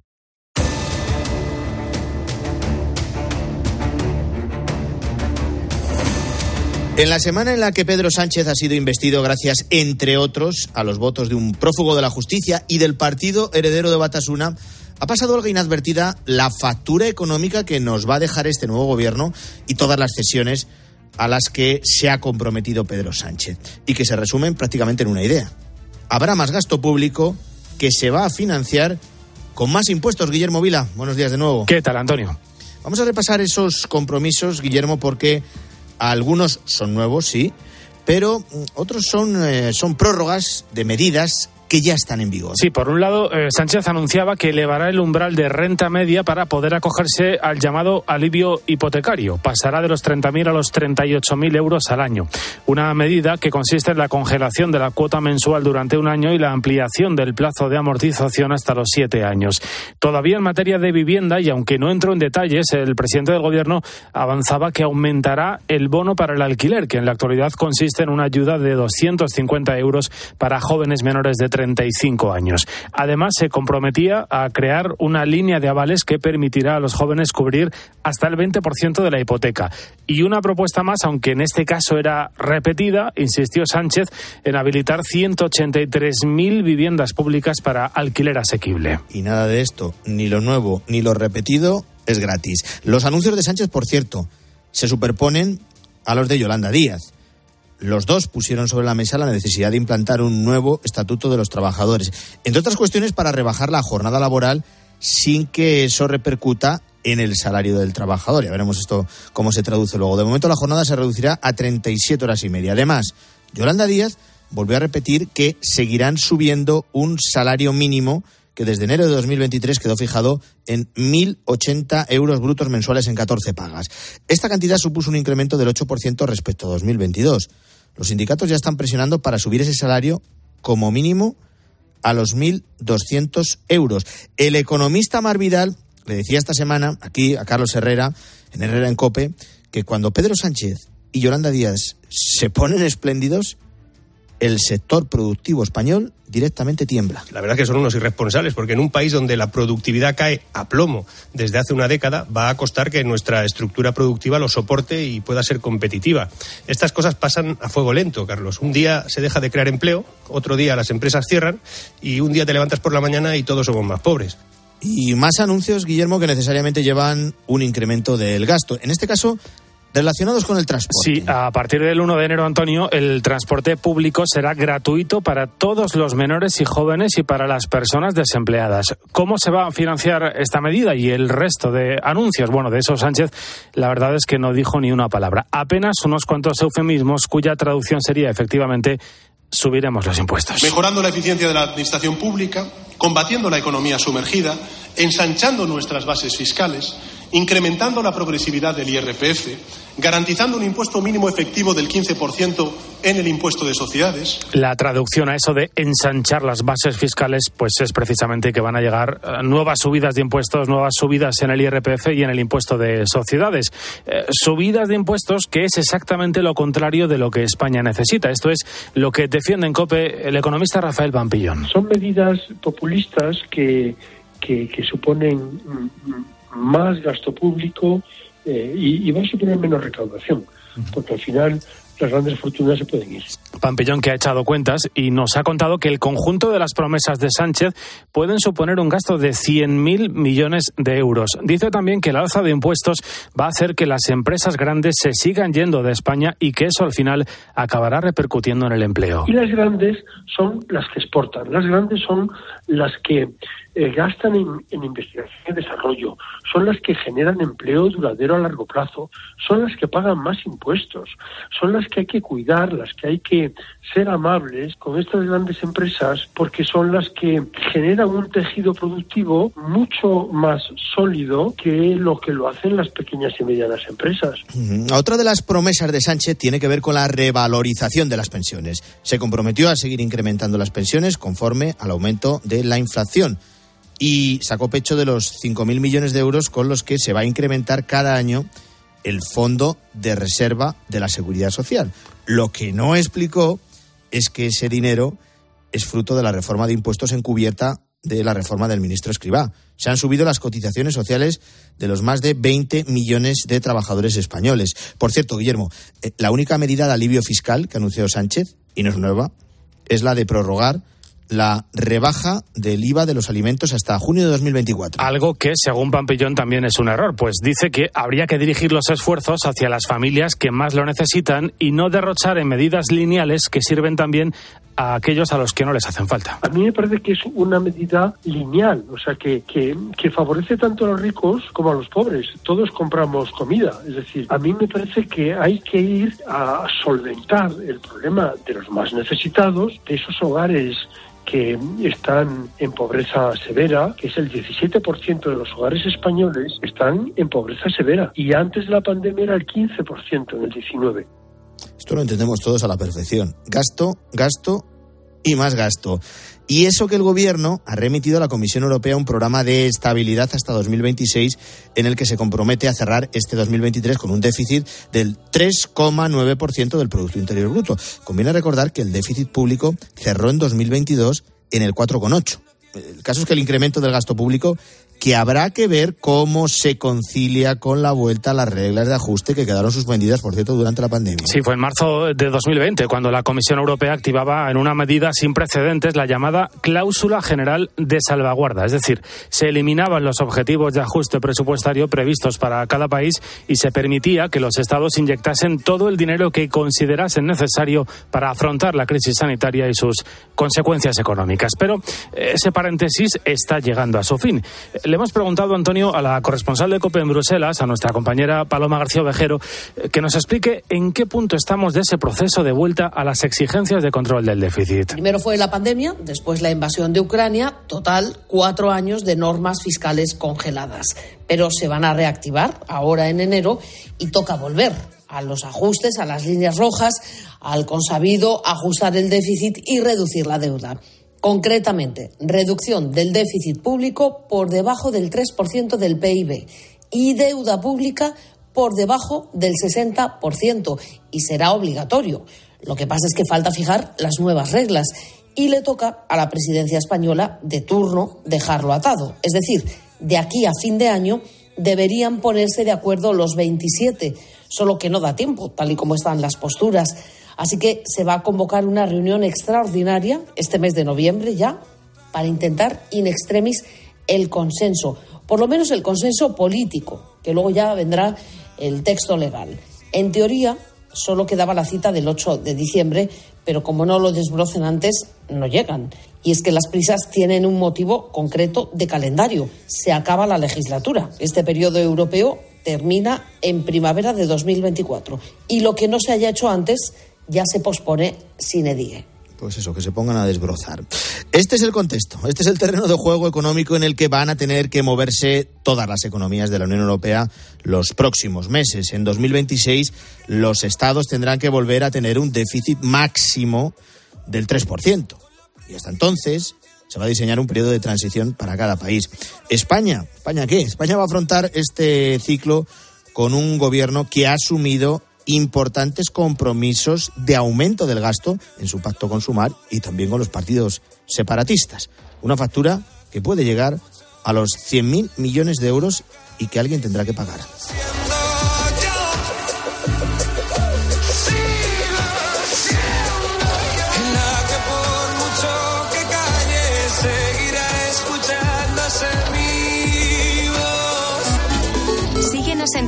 En la semana en la que Pedro Sánchez ha sido investido gracias, entre otros, a los votos de un prófugo de la justicia y del partido heredero de Batasuna, ha pasado algo inadvertida la factura económica que nos va a dejar este nuevo gobierno y todas las cesiones a las que se ha comprometido Pedro Sánchez y que se resumen prácticamente en una idea. Habrá más gasto público que se va a financiar con más impuestos. Guillermo Vila, buenos días de nuevo. ¿Qué tal, Antonio? Vamos a repasar esos compromisos, Guillermo, porque algunos son nuevos, sí, pero mm, otros son, eh, son prórrogas de medidas que ya están en vigor. Sí, por un lado, eh, Sánchez anunciaba que elevará el umbral de renta media para poder acogerse al llamado alivio hipotecario. Pasará de los 30.000 a los 38.000 euros al año. Una medida que consiste en la congelación de la cuota mensual durante un año y la ampliación del plazo de amortización hasta los siete años. Todavía en materia de vivienda, y aunque no entró en detalles, el presidente del Gobierno avanzaba que aumentará el bono para el alquiler, que en la actualidad consiste en una ayuda de 250 euros para jóvenes menores de 35 años. Además, se comprometía a crear una línea de avales que permitirá a los jóvenes cubrir hasta el 20% de la hipoteca. Y una propuesta más, aunque en este caso era repetida, insistió Sánchez en habilitar 183.000 viviendas públicas para alquiler asequible. Y nada de esto, ni lo nuevo ni lo repetido, es gratis. Los anuncios de Sánchez, por cierto, se superponen a los de Yolanda Díaz. Los dos pusieron sobre la mesa la necesidad de implantar un nuevo estatuto de los trabajadores, entre otras cuestiones para rebajar la jornada laboral sin que eso repercuta en el salario del trabajador. Ya veremos esto cómo se traduce luego. De momento la jornada se reducirá a 37 horas y media. Además, Yolanda Díaz volvió a repetir que seguirán subiendo un salario mínimo que desde enero de 2023 quedó fijado en 1.080 euros brutos mensuales en 14 pagas. Esta cantidad supuso un incremento del 8% respecto a 2022. Los sindicatos ya están presionando para subir ese salario como mínimo a los 1.200 euros. El economista Mar Vidal le decía esta semana aquí a Carlos Herrera, en Herrera en Cope, que cuando Pedro Sánchez y Yolanda Díaz se ponen espléndidos, el sector productivo español directamente tiembla. La verdad es que son unos irresponsables, porque en un país donde la productividad cae a plomo desde hace una década, va a costar que nuestra estructura productiva lo soporte y pueda ser competitiva. Estas cosas pasan a fuego lento, Carlos. Un día se deja de crear empleo, otro día las empresas cierran y un día te levantas por la mañana y todos somos más pobres. Y más anuncios, Guillermo, que necesariamente llevan un incremento del gasto. En este caso, relacionados con el transporte. Sí, a partir del 1 de enero, Antonio, el transporte público será gratuito para todos los menores y jóvenes y para las personas desempleadas. ¿Cómo se va a financiar esta medida y el resto de anuncios? Bueno, de eso Sánchez, la verdad es que no dijo ni una palabra. Apenas unos cuantos eufemismos cuya traducción sería efectivamente subiremos los impuestos. Mejorando la eficiencia de la administración pública, combatiendo la economía sumergida, ensanchando nuestras bases fiscales incrementando la progresividad del IRPF, garantizando un impuesto mínimo efectivo del 15% en el impuesto de sociedades. La traducción a eso de ensanchar las bases fiscales, pues es precisamente que van a llegar eh, nuevas subidas de impuestos, nuevas subidas en el IRPF y en el impuesto de sociedades. Eh, subidas de impuestos que es exactamente lo contrario de lo que España necesita. Esto es lo que defiende en COPE el economista Rafael Pampillón. Son medidas populistas que, que, que suponen mm, más gasto público eh, y, y va a suponer menos recaudación, porque al final las grandes fortunas se pueden ir. Pampillón que ha echado cuentas y nos ha contado que el conjunto de las promesas de Sánchez pueden suponer un gasto de 100.000 millones de euros. Dice también que el alza de impuestos va a hacer que las empresas grandes se sigan yendo de España y que eso al final acabará repercutiendo en el empleo. Y las grandes son las que exportan, las grandes son las que eh, gastan en, en, investigación y desarrollo, son las que generan empleo duradero a largo plazo, son las que pagan más impuestos, son las que hay que cuidar, las que hay que ser amables con estas grandes empresas porque son las que generan un tejido productivo mucho más sólido que lo que lo hacen las pequeñas y medianas empresas. Otra de las promesas de Sánchez tiene que ver con la revalorización de las pensiones. Se comprometió a seguir incrementando las pensiones conforme al aumento de la inflación y sacó pecho de los 5.000 millones de euros con los que se va a incrementar cada año el Fondo de Reserva de la Seguridad Social. Lo que no explicó es que ese dinero es fruto de la reforma de impuestos encubierta de la reforma del ministro Escribá. Se han subido las cotizaciones sociales de los más de 20 millones de trabajadores españoles. Por cierto, Guillermo, eh, la única medida de alivio fiscal que anunció Sánchez, y no es nueva, es la de prorrogar la rebaja del IVA de los alimentos hasta junio de 2024. Algo que, según Pampillón, también es un error, pues dice que habría que dirigir los esfuerzos hacia las familias que más lo necesitan y no derrochar en medidas lineales que sirven también a aquellos a los que no les hacen falta. A mí me parece que es una medida lineal, o sea, que, que, que, favorece tanto a los ricos como a los pobres. Todos compramos comida, es decir, a mí me parece que hay que ir a solventar el problema de los más necesitados, de esos hogares que están en pobreza severa, que es el 17% de los hogares españoles, están en pobreza severa. Y antes de la pandemia era el 15% en el 19%. Esto lo entendemos todos a la perfección. Gasto, gasto y más gasto. Y eso que el Gobierno ha remitido a la Comisión Europea un programa de estabilidad hasta 2026 en el que se compromete a cerrar este 2023 con un déficit del 3,9% del Producto Interior Bruto. Conviene recordar que el déficit público cerró en 2022 en el 4,8%. El caso es que el incremento del gasto público que habrá que ver cómo se concilia con la vuelta a las reglas de ajuste que quedaron suspendidas, por cierto, durante la pandemia. Sí, fue en marzo de 2020 cuando la Comisión Europea activaba en una medida sin precedentes la llamada cláusula general de salvaguarda. Es decir, se eliminaban los objetivos de ajuste presupuestario previstos para cada país y se permitía que los estados inyectasen todo el dinero que considerasen necesario para afrontar la crisis sanitaria y sus consecuencias económicas. Pero ese paréntesis está llegando a su fin le hemos preguntado, Antonio, a la corresponsal de COPE en Bruselas, a nuestra compañera Paloma García Ovejero, que nos explique en qué punto estamos de ese proceso de vuelta a las exigencias de control del déficit. Primero fue la pandemia, después la invasión de Ucrania, total cuatro años de normas fiscales congeladas. Pero se van a reactivar ahora en enero y toca volver a los ajustes, a las líneas rojas, al consabido ajustar el déficit y reducir la deuda. Concretamente, reducción del déficit público por debajo del 3% del PIB y deuda pública por debajo del 60% y será obligatorio. Lo que pasa es que falta fijar las nuevas reglas y le toca a la presidencia española de turno dejarlo atado. Es decir, de aquí a fin de año deberían ponerse de acuerdo los 27, solo que no da tiempo, tal y como están las posturas. Así que se va a convocar una reunión extraordinaria este mes de noviembre ya para intentar in extremis el consenso, por lo menos el consenso político, que luego ya vendrá el texto legal. En teoría, solo quedaba la cita del 8 de diciembre, pero como no lo desbrocen antes, no llegan. Y es que las prisas tienen un motivo concreto de calendario. Se acaba la legislatura. Este periodo europeo termina en primavera de 2024. Y lo que no se haya hecho antes ya se pospone sin edie. Pues eso, que se pongan a desbrozar. Este es el contexto, este es el terreno de juego económico en el que van a tener que moverse todas las economías de la Unión Europea los próximos meses. En 2026 los estados tendrán que volver a tener un déficit máximo del 3%. Y hasta entonces se va a diseñar un periodo de transición para cada país. España, ¿España qué? España va a afrontar este ciclo con un gobierno que ha asumido importantes compromisos de aumento del gasto en su pacto con Sumar y también con los partidos separatistas. Una factura que puede llegar a los 100.000 millones de euros y que alguien tendrá que pagar.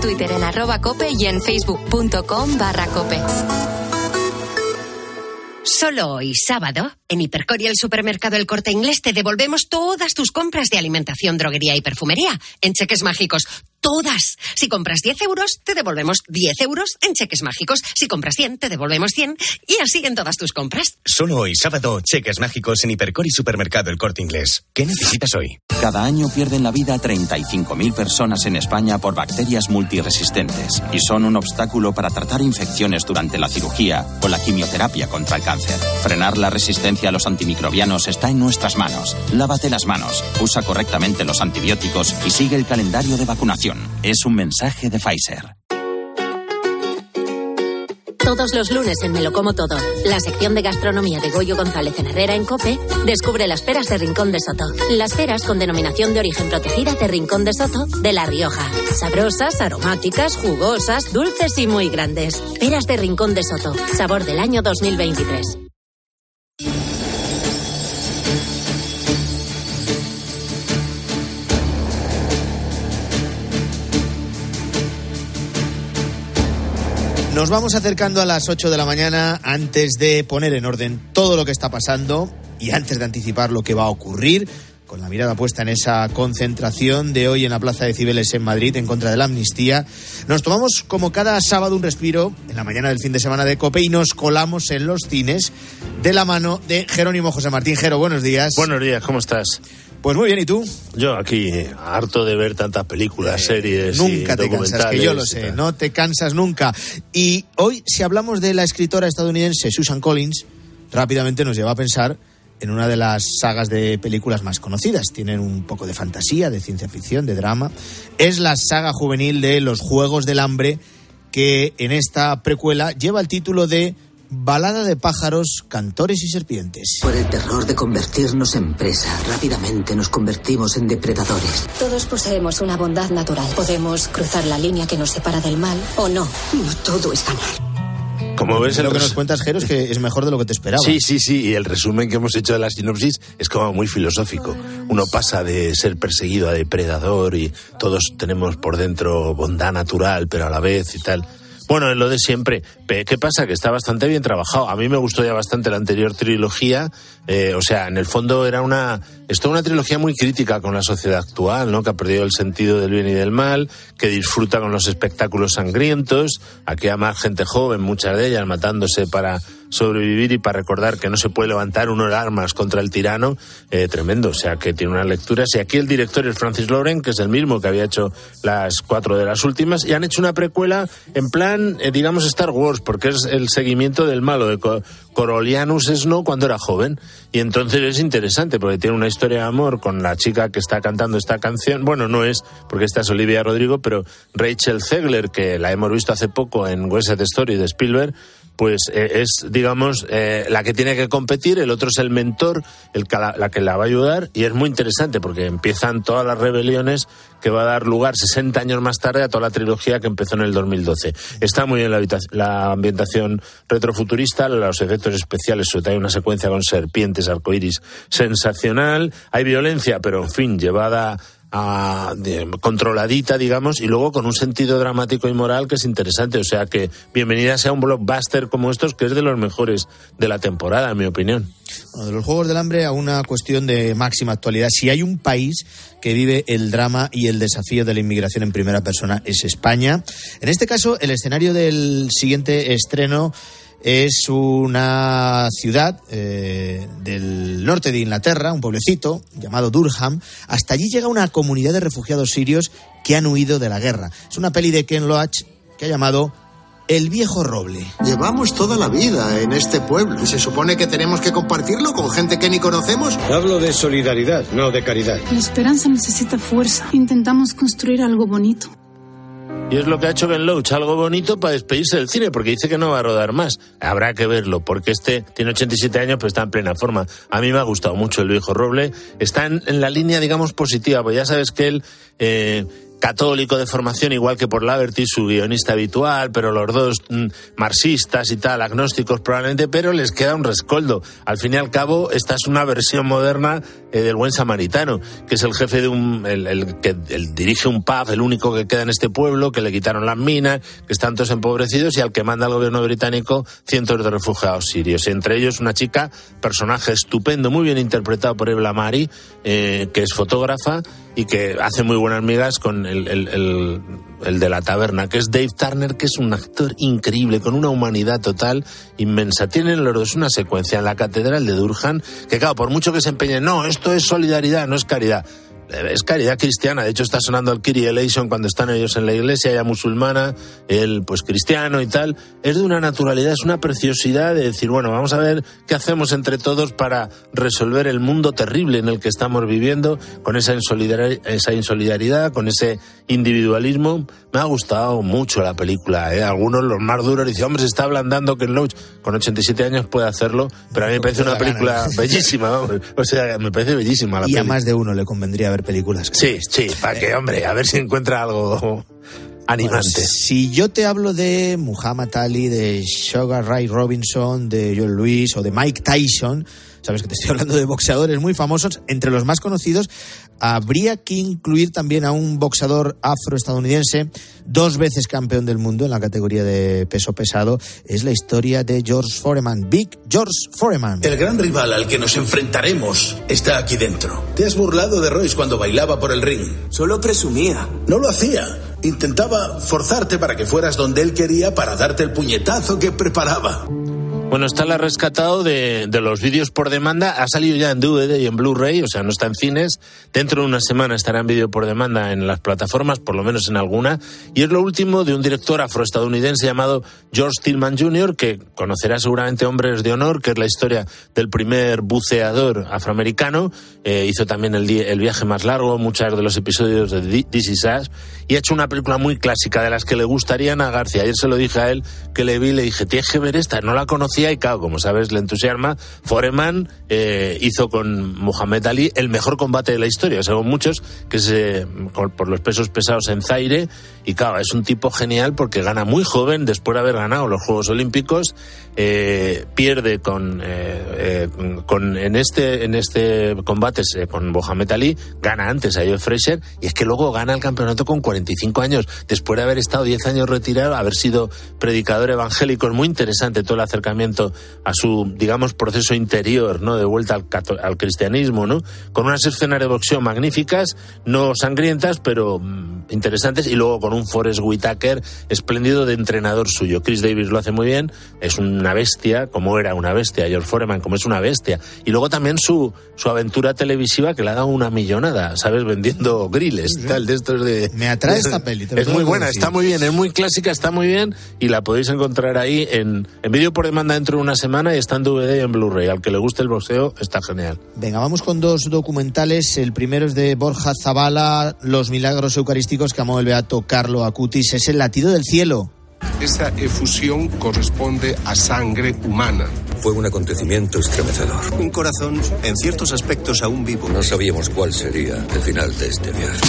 Twitter en arroba cope y en facebook.com barra cope. Solo hoy, sábado, en Hipercor y el supermercado El Corte Inglés te devolvemos todas tus compras de alimentación, droguería y perfumería en cheques mágicos. Todas. Si compras 10 euros, te devolvemos 10 euros en cheques mágicos. Si compras 100, te devolvemos 100 y así en todas tus compras. Solo hoy, sábado, cheques mágicos en Hipercor y supermercado El Corte Inglés. ¿Qué necesitas hoy? Cada año pierden la vida 35.000 personas en España por bacterias multiresistentes y son un obstáculo para tratar infecciones durante la cirugía o la quimioterapia contra el cáncer. Frenar la resistencia a los antimicrobianos está en nuestras manos. Lávate las manos, usa correctamente los antibióticos y sigue el calendario de vacunación. Es un mensaje de Pfizer. Todos los lunes en Me lo como todo, la sección de gastronomía de Goyo González en Herrera en Cope descubre las peras de Rincón de Soto. Las peras con denominación de origen protegida de Rincón de Soto de La Rioja. Sabrosas, aromáticas, jugosas, dulces y muy grandes. Peras de Rincón de Soto, sabor del año 2023. Nos vamos acercando a las 8 de la mañana antes de poner en orden todo lo que está pasando y antes de anticipar lo que va a ocurrir, con la mirada puesta en esa concentración de hoy en la Plaza de Cibeles en Madrid en contra de la amnistía, nos tomamos como cada sábado un respiro en la mañana del fin de semana de Cope y nos colamos en los cines de la mano de Jerónimo José Martín. Jero, buenos días. Buenos días, ¿cómo estás? Pues muy bien, ¿y tú? Yo aquí, harto de ver tantas películas, Eh, series. Nunca y te cansas, que yo lo sé, no te cansas nunca. Y hoy, si hablamos de la escritora estadounidense Susan Collins, rápidamente nos lleva a pensar en una de las sagas de películas más conocidas. Tienen un poco de fantasía, de ciencia ficción, de drama. Es la saga juvenil de Los Juegos del Hambre, que en esta precuela lleva el título de Balada de pájaros, cantores y serpientes. Por el terror de convertirnos en presa, rápidamente nos convertimos en depredadores. Todos poseemos una bondad natural. Podemos cruzar la línea que nos separa del mal o no. No todo es ganar. Como ves, Lo que nos cuentas, Jero, es que es mejor de lo que te esperaba. Sí, sí, sí, y el resumen que hemos hecho de la sinopsis es como muy filosófico. Uno pasa de ser perseguido a depredador y todos tenemos por dentro bondad natural, pero a la vez y tal. Bueno, es lo de siempre. ¿Qué pasa? Que está bastante bien trabajado. A mí me gustó ya bastante la anterior trilogía. eh, o sea, en el fondo era una. Es una trilogía muy crítica con la sociedad actual, ¿no? Que ha perdido el sentido del bien y del mal, que disfruta con los espectáculos sangrientos. A más gente joven, muchas de ellas matándose para sobrevivir y para recordar que no se puede levantar uno de armas contra el tirano, eh, tremendo. O sea, que tiene unas lecturas. Y aquí el director es Francis Loren, que es el mismo que había hecho las cuatro de las últimas, y han hecho una precuela en plan, eh, digamos, Star Wars, porque es el seguimiento del malo de Co- Corolianus Snow cuando era joven. Y entonces es interesante, porque tiene una historia de amor con la chica que está cantando esta canción. Bueno, no es, porque esta es Olivia Rodrigo, pero Rachel Zegler, que la hemos visto hace poco en West Side Story de Spielberg, pues eh, es, digamos, eh, la que tiene que competir, el otro es el mentor, el que la, que la va a ayudar, y es muy interesante porque empiezan todas las rebeliones que va a dar lugar 60 años más tarde a toda la trilogía que empezó en el 2012. Está muy bien la, la ambientación retrofuturista, los efectos especiales, sobre hay una secuencia con serpientes, arcoíris sensacional, hay violencia, pero en fin, llevada controladita, digamos, y luego con un sentido dramático y moral que es interesante. O sea que bienvenida sea un blockbuster como estos, que es de los mejores de la temporada, en mi opinión. Bueno, de los Juegos del Hambre a una cuestión de máxima actualidad. Si hay un país que vive el drama y el desafío de la inmigración en primera persona es España. En este caso, el escenario del siguiente estreno es una ciudad eh, del norte de Inglaterra, un pueblecito llamado Durham. Hasta allí llega una comunidad de refugiados sirios que han huido de la guerra. Es una peli de Ken Loach que ha llamado El viejo roble. Llevamos toda la vida en este pueblo y se supone que tenemos que compartirlo con gente que ni conocemos. Hablo de solidaridad, no de caridad. La esperanza necesita fuerza. Intentamos construir algo bonito. Y es lo que ha hecho Ben Loach, algo bonito para despedirse del cine, porque dice que no va a rodar más. Habrá que verlo, porque este tiene 87 años, pero está en plena forma. A mí me ha gustado mucho el viejo Roble. Está en, la línea, digamos, positiva, pues ya sabes que él... Eh, católico de formación, igual que por Laverty, su guionista habitual, pero los dos mm, marxistas y tal, agnósticos probablemente, pero les queda un rescoldo. Al fin y al cabo, esta es una versión moderna eh, del buen samaritano, que es el jefe de un, el, que dirige un pub, el único que queda en este pueblo, que le quitaron las minas, que están todos empobrecidos y al que manda el gobierno británico cientos de refugiados sirios. Entre ellos una chica, personaje estupendo, muy bien interpretado por Ebla Mari, eh, que es fotógrafa y que hace muy buenas migas con el, el, de la taberna, que es Dave Turner, que es un actor increíble, con una humanidad total inmensa. Tienen los dos una secuencia en la catedral de Durham, que claro, por mucho que se empeñen, no, esto es solidaridad, no es caridad es caridad cristiana. De hecho, está sonando el Kiri Eleison cuando están ellos en la iglesia, ella musulmana, él pues cristiano y tal. Es de una naturalidad, es una preciosidad de decir, bueno, vamos a ver qué hacemos entre todos para resolver el mundo terrible en el que estamos viviendo, con esa insolidaridad, esa insolidaridad con ese individualismo. Me ha gustado mucho la película. ¿eh? Algunos, los más duros, dicen, hombre, se está ablandando que Loach con 87 años puede hacerlo, pero a mí me parece una película bellísima. O sea, me parece bellísima la Y a más de uno le convendría ver películas. Sí, sí, para que, hombre, a ver si encuentra algo animante. si yo te hablo de Muhammad Ali, de Sugar Ray Robinson, de Joel Lewis o de Mike Tyson, sabes que te estoy hablando de boxeadores muy famosos, entre los más conocidos habría que incluir también a un boxeador afroestadounidense, dos veces campeón del mundo en la categoría de peso pesado. Es la historia de George Foreman, Big George Foreman. El gran rival al que nos enfrentaremos está aquí dentro. Te has burlado de Royce cuando bailaba por el ring. Solo presumía. No lo hacía. Intentaba forzarte para que fueras donde él quería para darte el puñetazo que preparaba. Bueno, está la rescatado de, los vídeos por demanda. Ha salido ya en DVD y en Blu-ray, o sea, no está en cines. Dentro de una semana estará en vídeo por demanda en las plataformas, por lo menos en alguna. Y es lo último de un director afroestadounidense llamado George Tillman Jr., que conocerá seguramente Hombres de Honor, que es la historia del primer buceador afroamericano. Eh, hizo también el, el, viaje más largo, muchos de los episodios de This Is Us. Y ha hecho una película muy clásica de las que le gustarían a García. Ayer se lo dije a él, que le vi, le dije, tienes que ver esta, no la conocía y claro, como sabes, le entusiasma. Foreman eh, hizo con Muhammad Ali el mejor combate de la historia, según muchos, que es por los pesos pesados en Zaire. Y claro, es un tipo genial porque gana muy joven, después de haber ganado los Juegos Olímpicos, eh, pierde con, eh, con en este en este combate con Mohamed Ali, gana antes a Joe Fraser y es que luego gana el campeonato con 45 años, después de haber estado 10 años retirado, haber sido predicador evangélico. Es muy interesante todo el acercamiento a su, digamos, proceso interior, ¿no? De vuelta al, al cristianismo, ¿no? Con unas escenas de boxeo magníficas, no sangrientas, pero mm, interesantes, y luego con un Forrest Whitaker espléndido de entrenador suyo. Chris Davis lo hace muy bien, es una bestia, como era una bestia, George Foreman, como es una bestia. Y luego también su, su aventura televisiva que le ha dado una millonada, ¿sabes? Vendiendo griles, tal, de estos de... Me atrae esta peli. es muy buena, está muy bien, es muy clásica, está muy bien, y la podéis encontrar ahí en, en vídeo por demanda dentro de una semana y está en DVD y en Blu-ray. Al que le guste el boxeo, está genial. Venga, vamos con dos documentales. El primero es de Borja Zavala, Los milagros eucarísticos que amó el beato Carlo Acutis. Es el latido del cielo. Esa efusión corresponde a sangre humana. Fue un acontecimiento estremecedor. Un corazón en ciertos aspectos aún vivo. No sabíamos cuál sería el final de este viaje.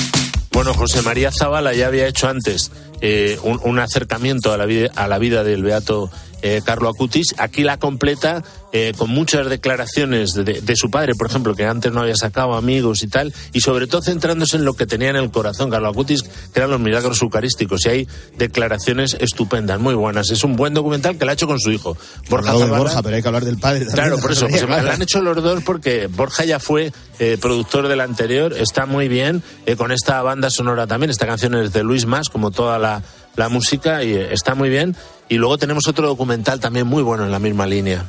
Bueno, José María Zavala ya había hecho antes eh, un, un, acercamiento a la, vida, a la vida del beato eh, Carlo Acutis. Aquí la completa eh, con muchas declaraciones de, su padre, por ejemplo, que antes no había sacado amigos y tal, y sobre todo centrándose en lo que tenía en el corazón Carlo Acutis, que eran los milagros eucarísticos. Y hay declaraciones estupendas, muy buenas. Es un buen documental que lo ha hecho con su hijo. Borja, Borja pero hay que hablar del padre también. Claro, por eso. Pues, lo han hecho los dos porque Borja ya fue eh, productor del anterior, está muy bien, con esta banda sonora también. Esta canción es de Luis Más, como toda la la música y eh, está muy bien. Y luego tenemos otro documental también muy bueno en la misma línea.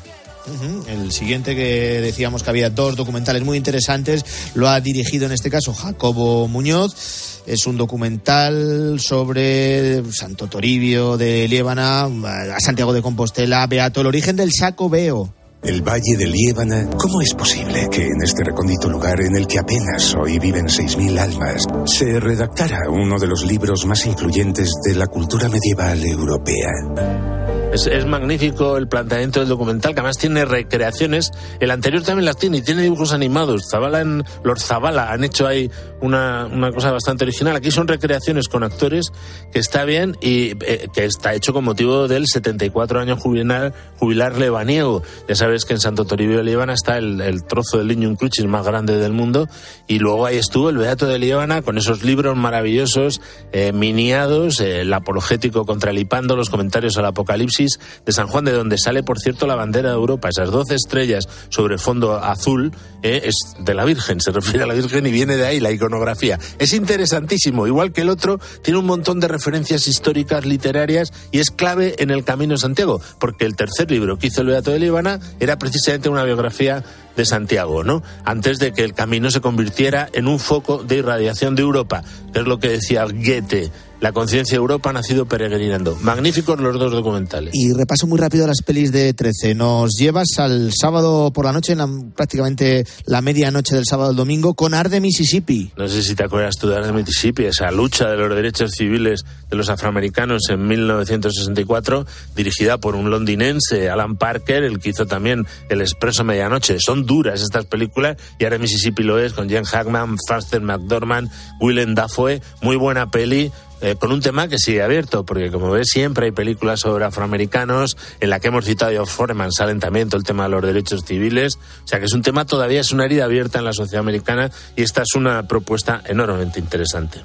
El siguiente que decíamos que había dos documentales muy interesantes, lo ha dirigido en este caso Jacobo Muñoz. Es un documental sobre Santo Toribio de Liébana, a Santiago de Compostela, Beato, el origen del saco veo. El Valle de Liébana, ¿cómo es posible que en este recóndito lugar en el que apenas hoy viven 6.000 almas se redactara uno de los libros más influyentes de la cultura medieval europea? Es, magnífico el planteamiento del documental, que además tiene recreaciones. El anterior también las tiene y tiene dibujos animados. Zabala en, los Zabala han hecho ahí una, una, cosa bastante original. Aquí son recreaciones con actores que está bien y eh, que está hecho con motivo del 74 año jubilar, jubilar lebaniego. Ya sabes que en Santo Toribio de Líbana está el, trozo del Lignum Crucis más grande del mundo y luego ahí estuvo el Beato de Líbana con esos libros maravillosos, eh, miniados, el apologético contra el Hipando, los comentarios al Apocalipsis de San Juan, de donde sale, por cierto, la bandera de Europa. Esas doce estrellas sobre fondo azul eh, es de la Virgen, se refiere a la Virgen y viene de ahí la iconografía. Es interesantísimo, igual que el otro, tiene un montón de referencias históricas, literarias y es clave en el Camino de Santiago, porque el tercer libro que hizo el Beato de Líbana era precisamente una biografía de Santiago, ¿no? Antes de que el camino se convirtiera en un foco de irradiación de Europa, que es lo que decía Goethe. La conciencia de Europa ha nacido peregrinando. Magníficos los dos documentales. Y repaso muy rápido las pelis de 13. Nos llevas al sábado por la noche, en la, prácticamente la medianoche del sábado al domingo, con Arde, Mississippi. No sé si te acuerdas tú de Arde, Mississippi, esa lucha de los derechos civiles de los afroamericanos en 1964, dirigida por un londinense, Alan Parker, el que hizo también El Expreso Medianoche. Son duras estas películas y ahora Mississippi lo es con Jen Hackman, Faster McDormand, Willem Dafoe, muy buena peli. Eh, con un tema que sigue abierto, porque como ves siempre hay películas sobre afroamericanos, en la que hemos citado a Foreman salen también todo el tema de los derechos civiles, o sea que es un tema todavía, es una herida abierta en la sociedad americana y esta es una propuesta enormemente interesante.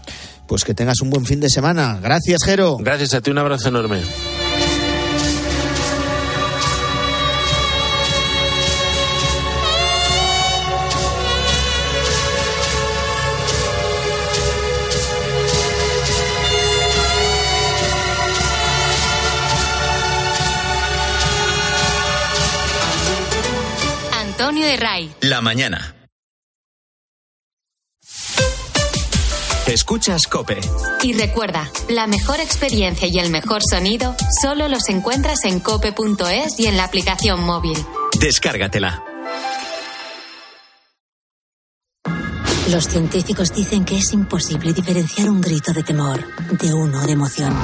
Pues que tengas un buen fin de semana. Gracias, Jero. Gracias a ti, un abrazo enorme. La mañana. Escuchas Cope. Y recuerda, la mejor experiencia y el mejor sonido solo los encuentras en cope.es y en la aplicación móvil. Descárgatela. Los científicos dicen que es imposible diferenciar un grito de temor de uno de emoción.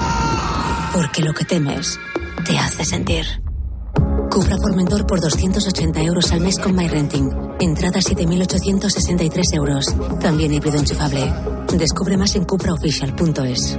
Porque lo que temes te hace sentir. Cupra Formentor por 280 euros al mes con MyRenting. Entrada 7.863 euros. También híbrido enchufable. Descubre más en cupraofficial.es.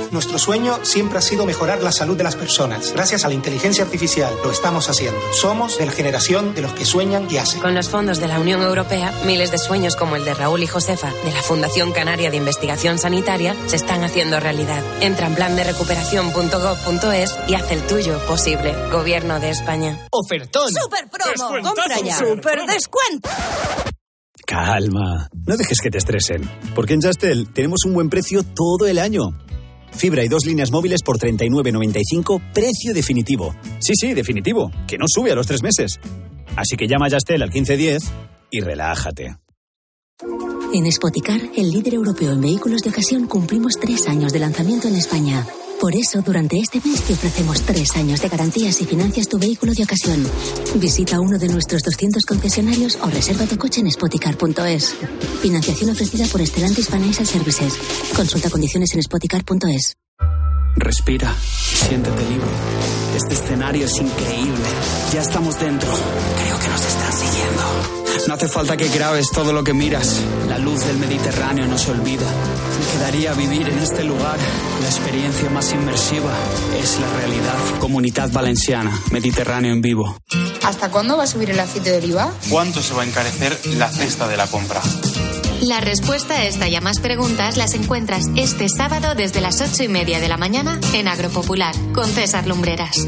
Nuestro sueño siempre ha sido mejorar la salud de las personas. Gracias a la inteligencia artificial lo estamos haciendo. Somos de la generación de los que sueñan y hacen. Con los fondos de la Unión Europea, miles de sueños como el de Raúl y Josefa, de la Fundación Canaria de Investigación Sanitaria, se están haciendo realidad. Entra en plan de recuperación.gov.es y haz el tuyo posible. Gobierno de España. Ofertón. Super promo. Compra ya. Super descuento. Calma, no dejes que te estresen, porque en Justel tenemos un buen precio todo el año. Fibra y dos líneas móviles por 39.95, precio definitivo. Sí, sí, definitivo, que no sube a los tres meses. Así que llama a Justel al 1510 y relájate. En Spoticar, el líder europeo en vehículos de ocasión, cumplimos tres años de lanzamiento en España. Por eso, durante este mes te ofrecemos tres años de garantías y financias tu vehículo de ocasión. Visita uno de nuestros 200 concesionarios o reserva tu coche en spoticar.es. Financiación ofrecida por Stellantis Financial Services. Consulta condiciones en spoticar.es. Respira, siéntete libre. Este escenario es increíble. Ya estamos dentro. Creo que nos están siguiendo. No hace falta que grabes todo lo que miras. La luz del Mediterráneo no se olvida. Me quedaría vivir en este lugar. La experiencia más inmersiva es la realidad. Comunidad Valenciana, Mediterráneo en vivo. ¿Hasta cuándo va a subir el aceite de oliva? ¿Cuánto se va a encarecer la cesta de la compra? La respuesta a esta y a más preguntas las encuentras este sábado desde las ocho y media de la mañana en Agropopular con César Lumbreras.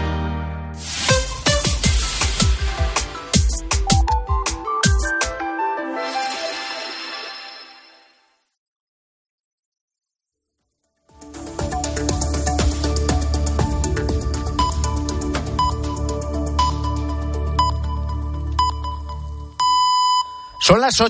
Son las